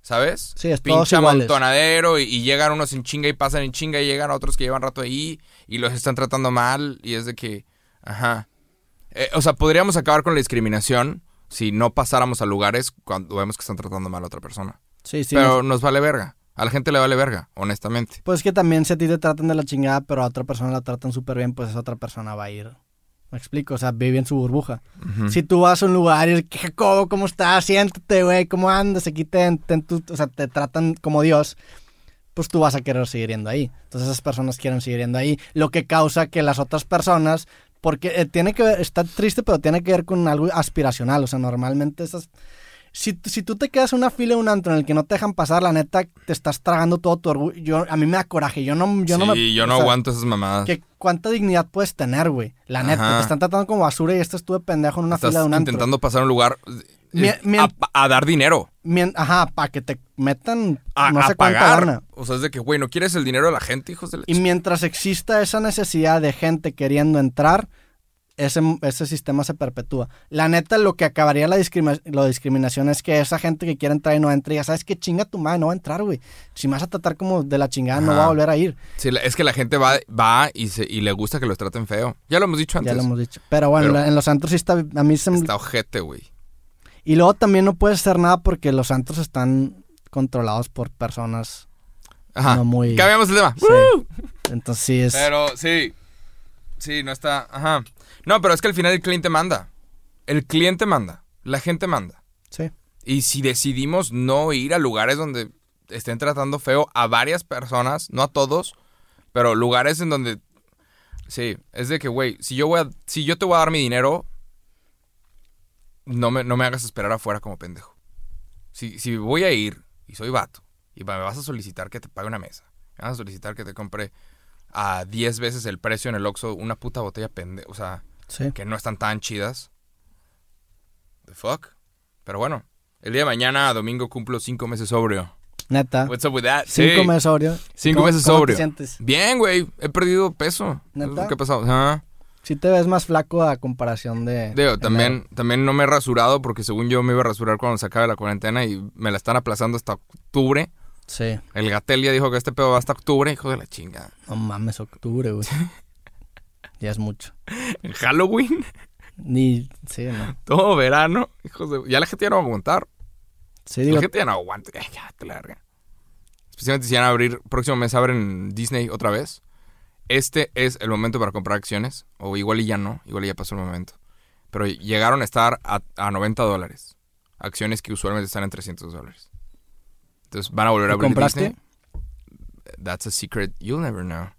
¿Sabes? Sí, es Pinche amontonadero y, y llegan unos en chinga y pasan en chinga y llegan otros que llevan rato ahí y los están tratando mal y es de que. Ajá. Eh, o sea, podríamos acabar con la discriminación si no pasáramos a lugares cuando vemos que están tratando mal a otra persona. Sí, sí. Pero nos vale verga. A la gente le vale verga, honestamente. Pues que también si a ti te tratan de la chingada, pero a otra persona la tratan súper bien, pues esa otra persona va a ir. Me explico, o sea, vive en su burbuja. Ujú. Si tú vas a un lugar y es que, Jacobo, ¿cómo estás? Siéntate, güey, ¿cómo andas? Aquí te, te- tú- o sea, te tratan como Dios, pues tú vas a querer seguir yendo ahí. Entonces esas personas quieren seguir yendo ahí, lo que causa que las otras personas, porque eh, tiene que ver, está triste, pero tiene que ver con algo aspiracional, o sea, normalmente esas... Si, si tú te quedas en una fila de un antro en el que no te dejan pasar, la neta, te estás tragando todo tu orgullo. Yo, a mí me da coraje, yo no, yo sí, no me... yo o no sea, aguanto esas mamadas. que ¿Cuánta dignidad puedes tener, güey? La neta, Ajá. te están tratando como basura y este estuve pendejo en una Estás fila de un antro. intentando pasar a un lugar eh, Mi- mi- a, a dar dinero. Ajá, para que te metan A, no a sé pagar. lana. O sea, es de que, güey, ¿no quieres el dinero de la gente, hijos de la Y mientras exista esa necesidad de gente queriendo entrar, ese, ese sistema se perpetúa. La neta, lo que acabaría la, discrimi- la discriminación es que esa gente que quiere entrar y no entra, ya sabes que chinga tu madre, no va a entrar, güey. Si me vas a tratar como de la chingada, no va a volver a ir. Sí, es que la gente va, va y, se, y le gusta que los traten feo. Ya lo hemos dicho antes. Ya lo hemos dicho. Pero bueno, Pero- la- en los antros sí está, a mí se me- Está ojete, güey. Y luego también no puedes hacer nada porque los antros están controlados por personas Ajá. no muy... Cambiamos el tema. Sí. Entonces sí es... Pero sí. Sí, no está. Ajá. No, pero es que al final el cliente manda. El cliente manda. La gente manda. Sí. Y si decidimos no ir a lugares donde estén tratando feo a varias personas, no a todos, pero lugares en donde. Sí, es de que, güey, si yo voy a, si yo te voy a dar mi dinero, no me, no me hagas esperar afuera como pendejo. Si, si voy a ir y soy vato y me vas a solicitar que te pague una mesa, me vas a solicitar que te compre a 10 veces el precio en el Oxxo una puta botella pendejo, o sea, Sí. que no están tan chidas. The fuck. Pero bueno, el día de mañana, domingo, cumplo cinco meses sobrio. Neta. What's up with that? Cinco Sí. meses sobrio. Cinco ¿Cómo- meses cómo sobrio. te sientes? Bien, güey. He perdido peso. ¿Neta? ¿Qué ha pasado? Ajá. Sí te ves más flaco a comparación de... Digo, enero. también, también no me he rasurado porque según yo me iba a rasurar cuando se acabe la cuarentena y me la están aplazando hasta octubre. Sí. El Gatel ya dijo que este pedo va hasta octubre, hijo de la chinga. No mames, octubre, güey. ya es mucho. En Halloween, Ni... Sí, no. todo verano, hijos de... Ya la gente ya no va a aguantar. Sí, digo... La gente ya no aguanta. Ya, ya, te la larga. Especialmente si van a abrir, próximo mes abren Disney otra vez. Este es el momento para comprar acciones. O igual y ya no, igual y ya pasó el momento. Pero llegaron a estar a, a 90 dólares. Acciones que usualmente están en 300 dólares. Entonces van a volver a ¿Y abrir compraste? Disney. That's a secret you'll never know.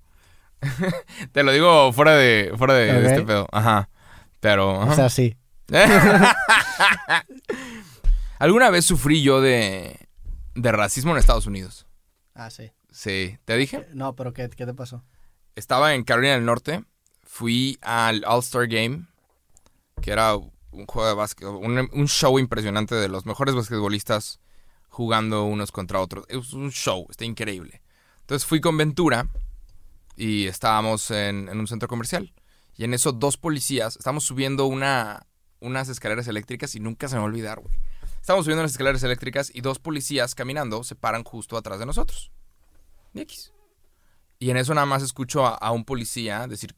Te lo digo fuera de, fuera de, este pedo. Ajá. Pero... O ajá. sea, sí. Alguna vez sufrí yo de, de racismo en Estados Unidos. Ah, sí. Sí, te dije. No, pero ¿qué, qué te pasó? Estaba en Carolina del Norte. Fui al All-Star Game, que era un juego de básquet, un, un show impresionante de los mejores basquetbolistas jugando unos contra otros. Es un show, está increíble. Entonces fui con Ventura y estábamos en, en un centro comercial. Y en eso dos policías, estábamos subiendo una, unas escaleras eléctricas y nunca se me va a olvidar, güey. Estábamos subiendo unas escaleras eléctricas y dos policías caminando se paran justo atrás de nosotros. Y en eso nada más escucho a, a un policía decir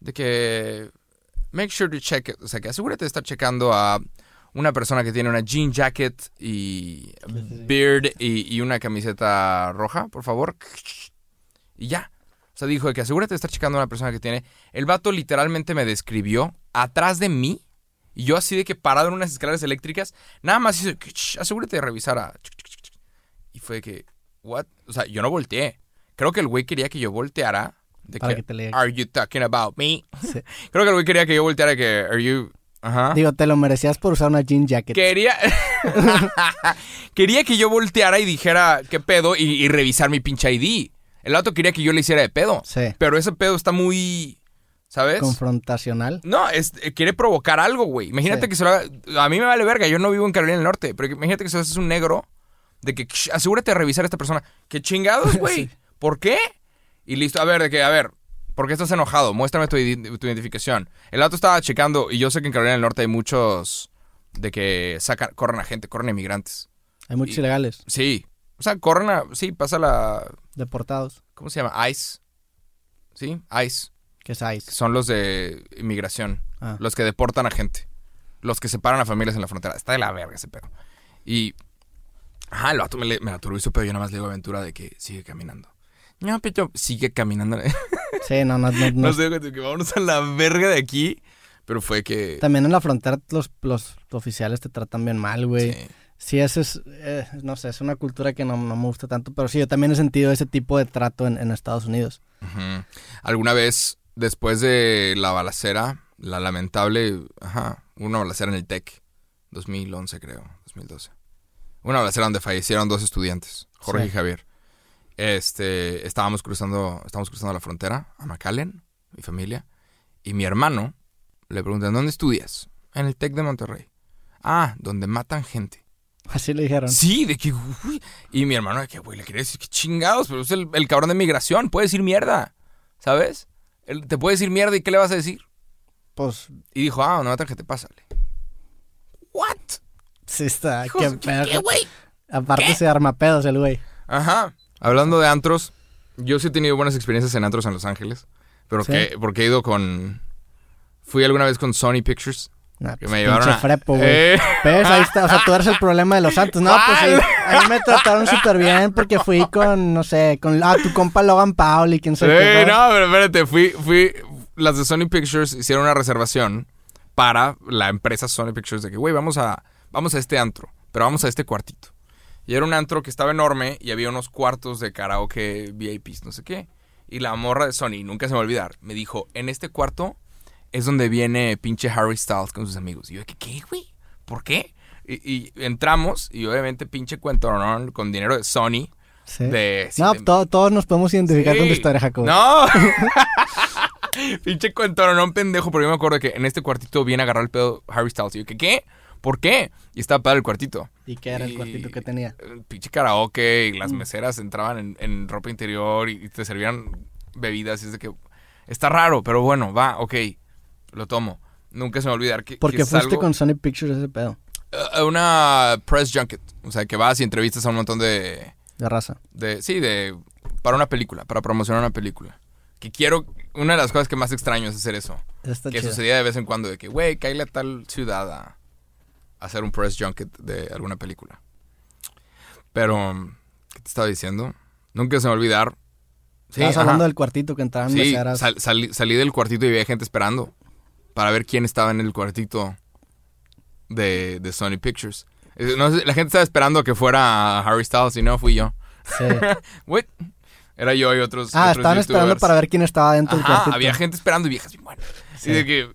de que make sure to check, it", o sea, que asegúrate de estar checando a una persona que tiene una jean jacket y beard y, y una camiseta roja, por favor. Y ya. O sea, dijo que asegúrate de estar checando a una persona que tiene. El vato literalmente me describió atrás de mí. Y yo así de que parado en unas escaleras eléctricas, nada más hizo, asegúrate de revisar a... Y fue que, what? O sea, yo no volteé. Creo que el güey quería que yo volteara. De Para que, que te lea. are you talking about me? Sí. Creo que el güey quería que yo volteara que, are you... Ajá. Digo, te lo merecías por usar una jean jacket. Quería. quería que yo volteara y dijera qué pedo y, y revisar mi pinche ID. El auto quería que yo le hiciera de pedo. Sí. Pero ese pedo está muy. ¿Sabes? Confrontacional. No, es, eh, quiere provocar algo, güey. Imagínate Sí. que se lo haga. A mí me vale verga, yo no vivo en Carolina del Norte. Pero imagínate que se lo haces un negro. De que "Shh, asegúrate de revisar a esta persona. ¿Qué chingados, güey? Sí. ¿Por qué? Y listo, a ver, de que, a ver, ¿por qué estás enojado? Muéstrame tu, identificación. El auto estaba checando, y yo sé que en Carolina del Norte hay muchos de que sacan, corren a gente, corren a inmigrantes. Hay muchos Y- ilegales, Sí. O sea, corren a. Sí, pasa la. Deportados, ¿Cómo se llama? ICE. ¿Sí? ICE. que es ICE. Son los de inmigración. Ah. Los que deportan a gente. Los que separan a familias en la frontera. Está de la verga ese pedo. Y. Ajá, vato me, le- me la turbizó, pero yo nada más le digo a Aventura de que sigue caminando. No, pero sigue caminando. Sí, no, no, no. no. no sé, que vámonos a la verga de aquí. Pero fue que. También en la frontera los, los oficiales te tratan bien mal, güey. sí. Sí, eso es, eh, no sé, es una cultura que no, no me gusta tanto, pero sí, yo también he sentido ese tipo de trato en, en Estados Unidos. Alguna vez, después de la balacera, la lamentable, ajá, una balacera en el TEC, 2011 creo, 2012. Una balacera donde fallecieron dos estudiantes, Jorge Sí. y Javier. Este, estábamos cruzando, estábamos cruzando la frontera a McAllen, mi familia, y mi hermano le preguntan, ¿dónde estudias? En el TEC de Monterrey. Ah, donde matan gente. Así le dijeron. Sí, de que, uy. Y mi hermano, de que, güey, le quería decir que chingados, pero es el, el cabrón de migración, puede decir mierda, ¿sabes? Él te puede decir mierda y ¿qué le vas a decir? Pues, Y dijo, ah, no, tarjeta, pásale. ¿What? sí está, Hijos, qué ¿qué- qué, güey? Aparte se arma pedos el güey. Ajá. Hablando de antros, yo sí he tenido buenas experiencias en antros en Los Ángeles, pero ¿Sí? que, porque he ido con... Fui alguna vez con Sony Pictures, Nah, que pues, me llevaron a... frepo, güey. Eh, ¿Ves? Ahí está, o sea, tú eres el problema de los santos. No, pues sí, a mí me trataron súper bien porque fui con, no sé, con ah, tu compa Logan Paul y quién sabe qué. no, pero espérate, fui, fui, las de Sony Pictures hicieron una reservación para la empresa Sony Pictures de que, güey, vamos a, vamos a este antro, pero vamos a este cuartito. Y era un antro que estaba enorme y había unos cuartos de karaoke VIPs, no sé qué. Y la morra de Sony, nunca se me va a olvidar, me dijo, en este cuarto es donde viene pinche Harry Styles con sus amigos. Y yo, ¿qué, qué, güey? ¿Por qué? Y, y entramos y obviamente pinche cuento, ¿no? Con dinero de Sony. Sí. De, No, todos nos podemos identificar con tu Sí. historia, Jacob. No. Pinche cuento, no, pendejo, pero yo me acuerdo que en este cuartito viene a agarrar el pedo Harry Styles. Y yo, ¿qué? ¿Qué? ¿Por qué? Y estaba para el cuartito. ¿Y qué era el Y- cuartito que tenía? El pinche karaoke y Mm. las meseras entraban en, en ropa interior y te servían bebidas. Y es de que está raro, pero bueno, va, ok, lo tomo. Nunca se me va a olvidar que, Porque que fuiste salgo con Sony Pictures ese pedo a una press junket. O sea, que vas y entrevistas a un montón de, de raza. de sí, de para una película, para promocionar una película. Que quiero, una de las cosas que más extraño es hacer eso. Está que chido. sucedía de vez en cuando, de que, güey, cállale a tal ciudad a, a hacer un press junket de alguna película. Pero, ¿qué te estaba diciendo? Nunca se me va a olvidar. Sí, Estabas hablando del cuartito que entraban Sí, sal- salí, salí del cuartito y había gente esperando para ver quién estaba en el cuartito de, de Sony Pictures. No la gente estaba esperando que fuera Harry Styles y no fui yo. Sí. What? Era yo y otros. Ah, otros estaban esperando para ver quién estaba dentro del cuartito. había gente esperando y viejas bien buenas. Sí. Y de que,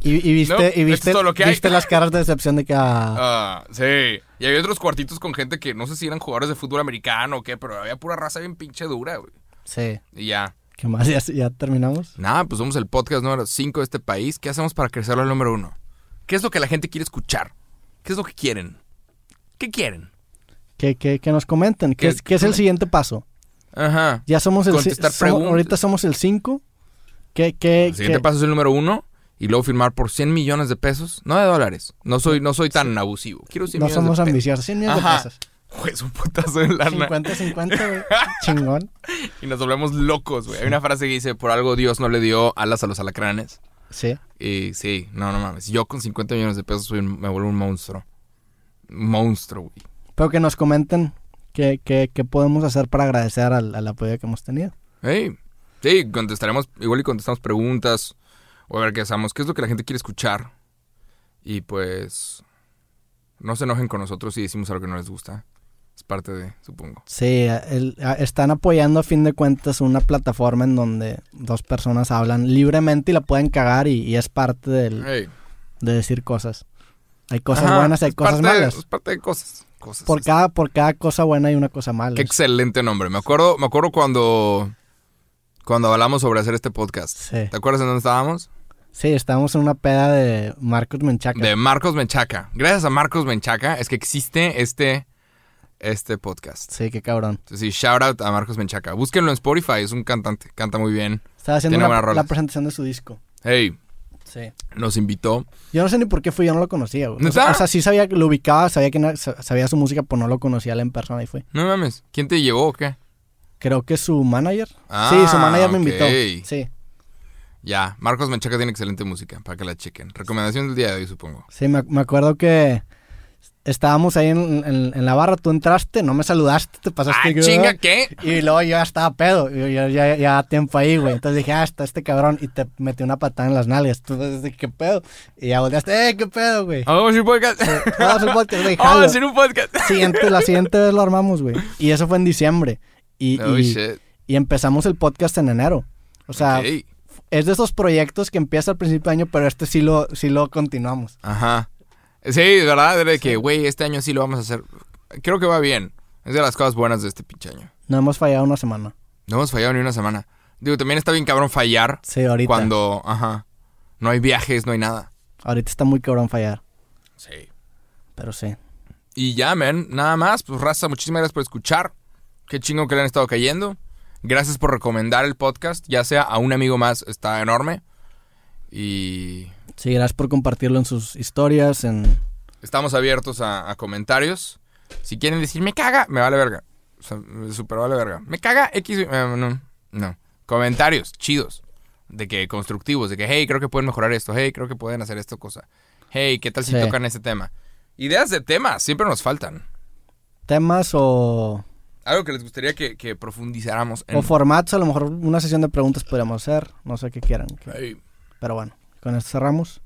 Y, y viste, No, y viste, es todo lo que hay. viste las caras de decepción de que ah, ah, sí. Y había otros cuartitos con gente que no sé si eran jugadores de fútbol americano o qué, pero había pura raza bien pinche dura, güey. sí. Y ya. ¿Qué más? ¿Ya, ya terminamos? Nada, pues somos el podcast número 5 de este país. ¿Qué hacemos para crecerlo al número uno? ¿Qué es lo que la gente quiere escuchar? ¿Qué es lo que quieren? ¿Qué quieren? Que, que, que nos comenten. ¿Qué, es, qué es el siguiente paso? Ajá. Ya somos el Contestar preguntas. Ahorita somos el 5. ¿Qué, qué, El siguiente qué- paso es el número uno y luego firmar por 100 millones de pesos. No de dólares. No soy, no soy tan abusivo. Quiero 100 No millones somos de pesos. ambiciosos. 100 millones Ajá. de pesos. Güey, es un putazo de lana. 50-50, güey. Chingón. Y nos volvemos locos, güey. Hay una frase que dice, por algo Dios no le dio alas a los alacranes. Sí. Y sí, no, no mames. Yo con 50 millones de pesos soy un- me vuelvo un monstruo. Monstruo, güey. Pero que nos comenten qué, qué, qué podemos hacer para agradecer al, al apoyo que hemos tenido. Hey, sí, contestaremos, igual y contestamos preguntas. O a ver qué hacemos. ¿Qué es lo que la gente quiere escuchar? Y pues... No se enojen con nosotros si decimos algo que no les gusta. Es parte de, supongo. Sí, el- están apoyando a fin de cuentas una plataforma en donde dos personas hablan libremente y la pueden cagar y, y es parte del, Hey. de decir cosas. Hay cosas Ajá, buenas y hay cosas de- malas. es parte de cosas. cosas Por cada, por cada cosa buena hay una cosa mala. Qué excelente nombre. Me acuerdo, me acuerdo cuando... Cuando hablamos sobre hacer este podcast. Sí. ¿Te acuerdas en dónde estábamos? Sí, estábamos en una peda de Marcos Menchaca. De Marcos Menchaca. Gracias a Marcos Menchaca es que existe este, este podcast. Sí, qué cabrón. Entonces, sí, shout out a Marcos Menchaca. Búsquenlo en Spotify, es un cantante, canta muy bien. Estaba haciendo Tiene la, presentación de su disco. Hey, Sí. Nos invitó. Yo no sé ni por qué fui, yo no lo conocía, güey. O sea, o sea, sí sabía que lo ubicaba, sabía que sabía su música, pero no lo conocía él en persona y fue. No mames. ¿Quién te llevó o qué? Creo que su manager. Ah, sí, su manager me invitó. Sí. Ya, Marcos Menchaca tiene excelente música, para que la chequen. Recomendación del día de hoy, supongo. Sí, me, me acuerdo que estábamos ahí en, en- en la barra, tú entraste, no me saludaste, te pasaste. ¡Ah, que- chinga, qué! Y luego yo ya estaba pedo, yo, yo ya, ya tiempo ahí, güey. Entonces dije, ah, está este cabrón. Y te metí una patada en las nalgas. Tú dices, ¿qué pedo? Y ya volteaste, eh, qué pedo, güey. Vamos a hacer un podcast. Vamos a hacer un podcast, güey, Vamos a hacer un podcast. Siguiente, la siguiente vez lo armamos, güey. Y eso fue en diciembre. Y, y, shit. y empezamos el podcast en enero. O sea, es de esos proyectos que empieza al principio de año, pero este sí lo, sí lo continuamos. Ajá. Sí, verdad, de que, güey, este año sí lo vamos a hacer. Creo que va bien. Es de las cosas buenas de este pinche año. No hemos fallado una semana. No hemos fallado ni una semana. Digo, también está bien cabrón fallar Sí, ahorita. cuando, ajá, no hay viajes, no hay nada. Ahorita está muy cabrón fallar. Sí. Pero sí. Y ya, man, nada más. Pues, raza, muchísimas gracias por escuchar. Qué chingo que le han estado cayendo. Gracias por recomendar el podcast, ya sea a un amigo más, está enorme. Y Sí, gracias por compartirlo en sus historias, en... estamos abiertos a, a comentarios. Si quieren decir, me caga, me vale verga. O sea, me super vale verga. Me caga X. eh, no, no. Comentarios chidos. De que constructivos. De que, hey, creo que pueden mejorar esto. Hey, creo que pueden hacer esto cosa. Hey, ¿qué tal si Sí. tocan este tema? Ideas de temas, siempre nos faltan. temas o, Algo que les gustaría que, que profundizáramos en. o formatos. A lo mejor una sesión de preguntas podríamos hacer. No sé qué quieran. que-. Pero bueno, con esto cerramos.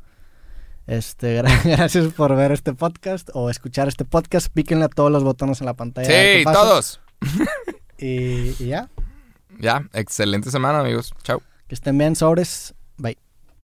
Este, gra- gracias por ver este podcast o escuchar este podcast. Píquenle a todos los botones en la pantalla. Sí, todos. Y, y ya, Ya, excelente semana, amigos. Chao. que estén bien, sobres.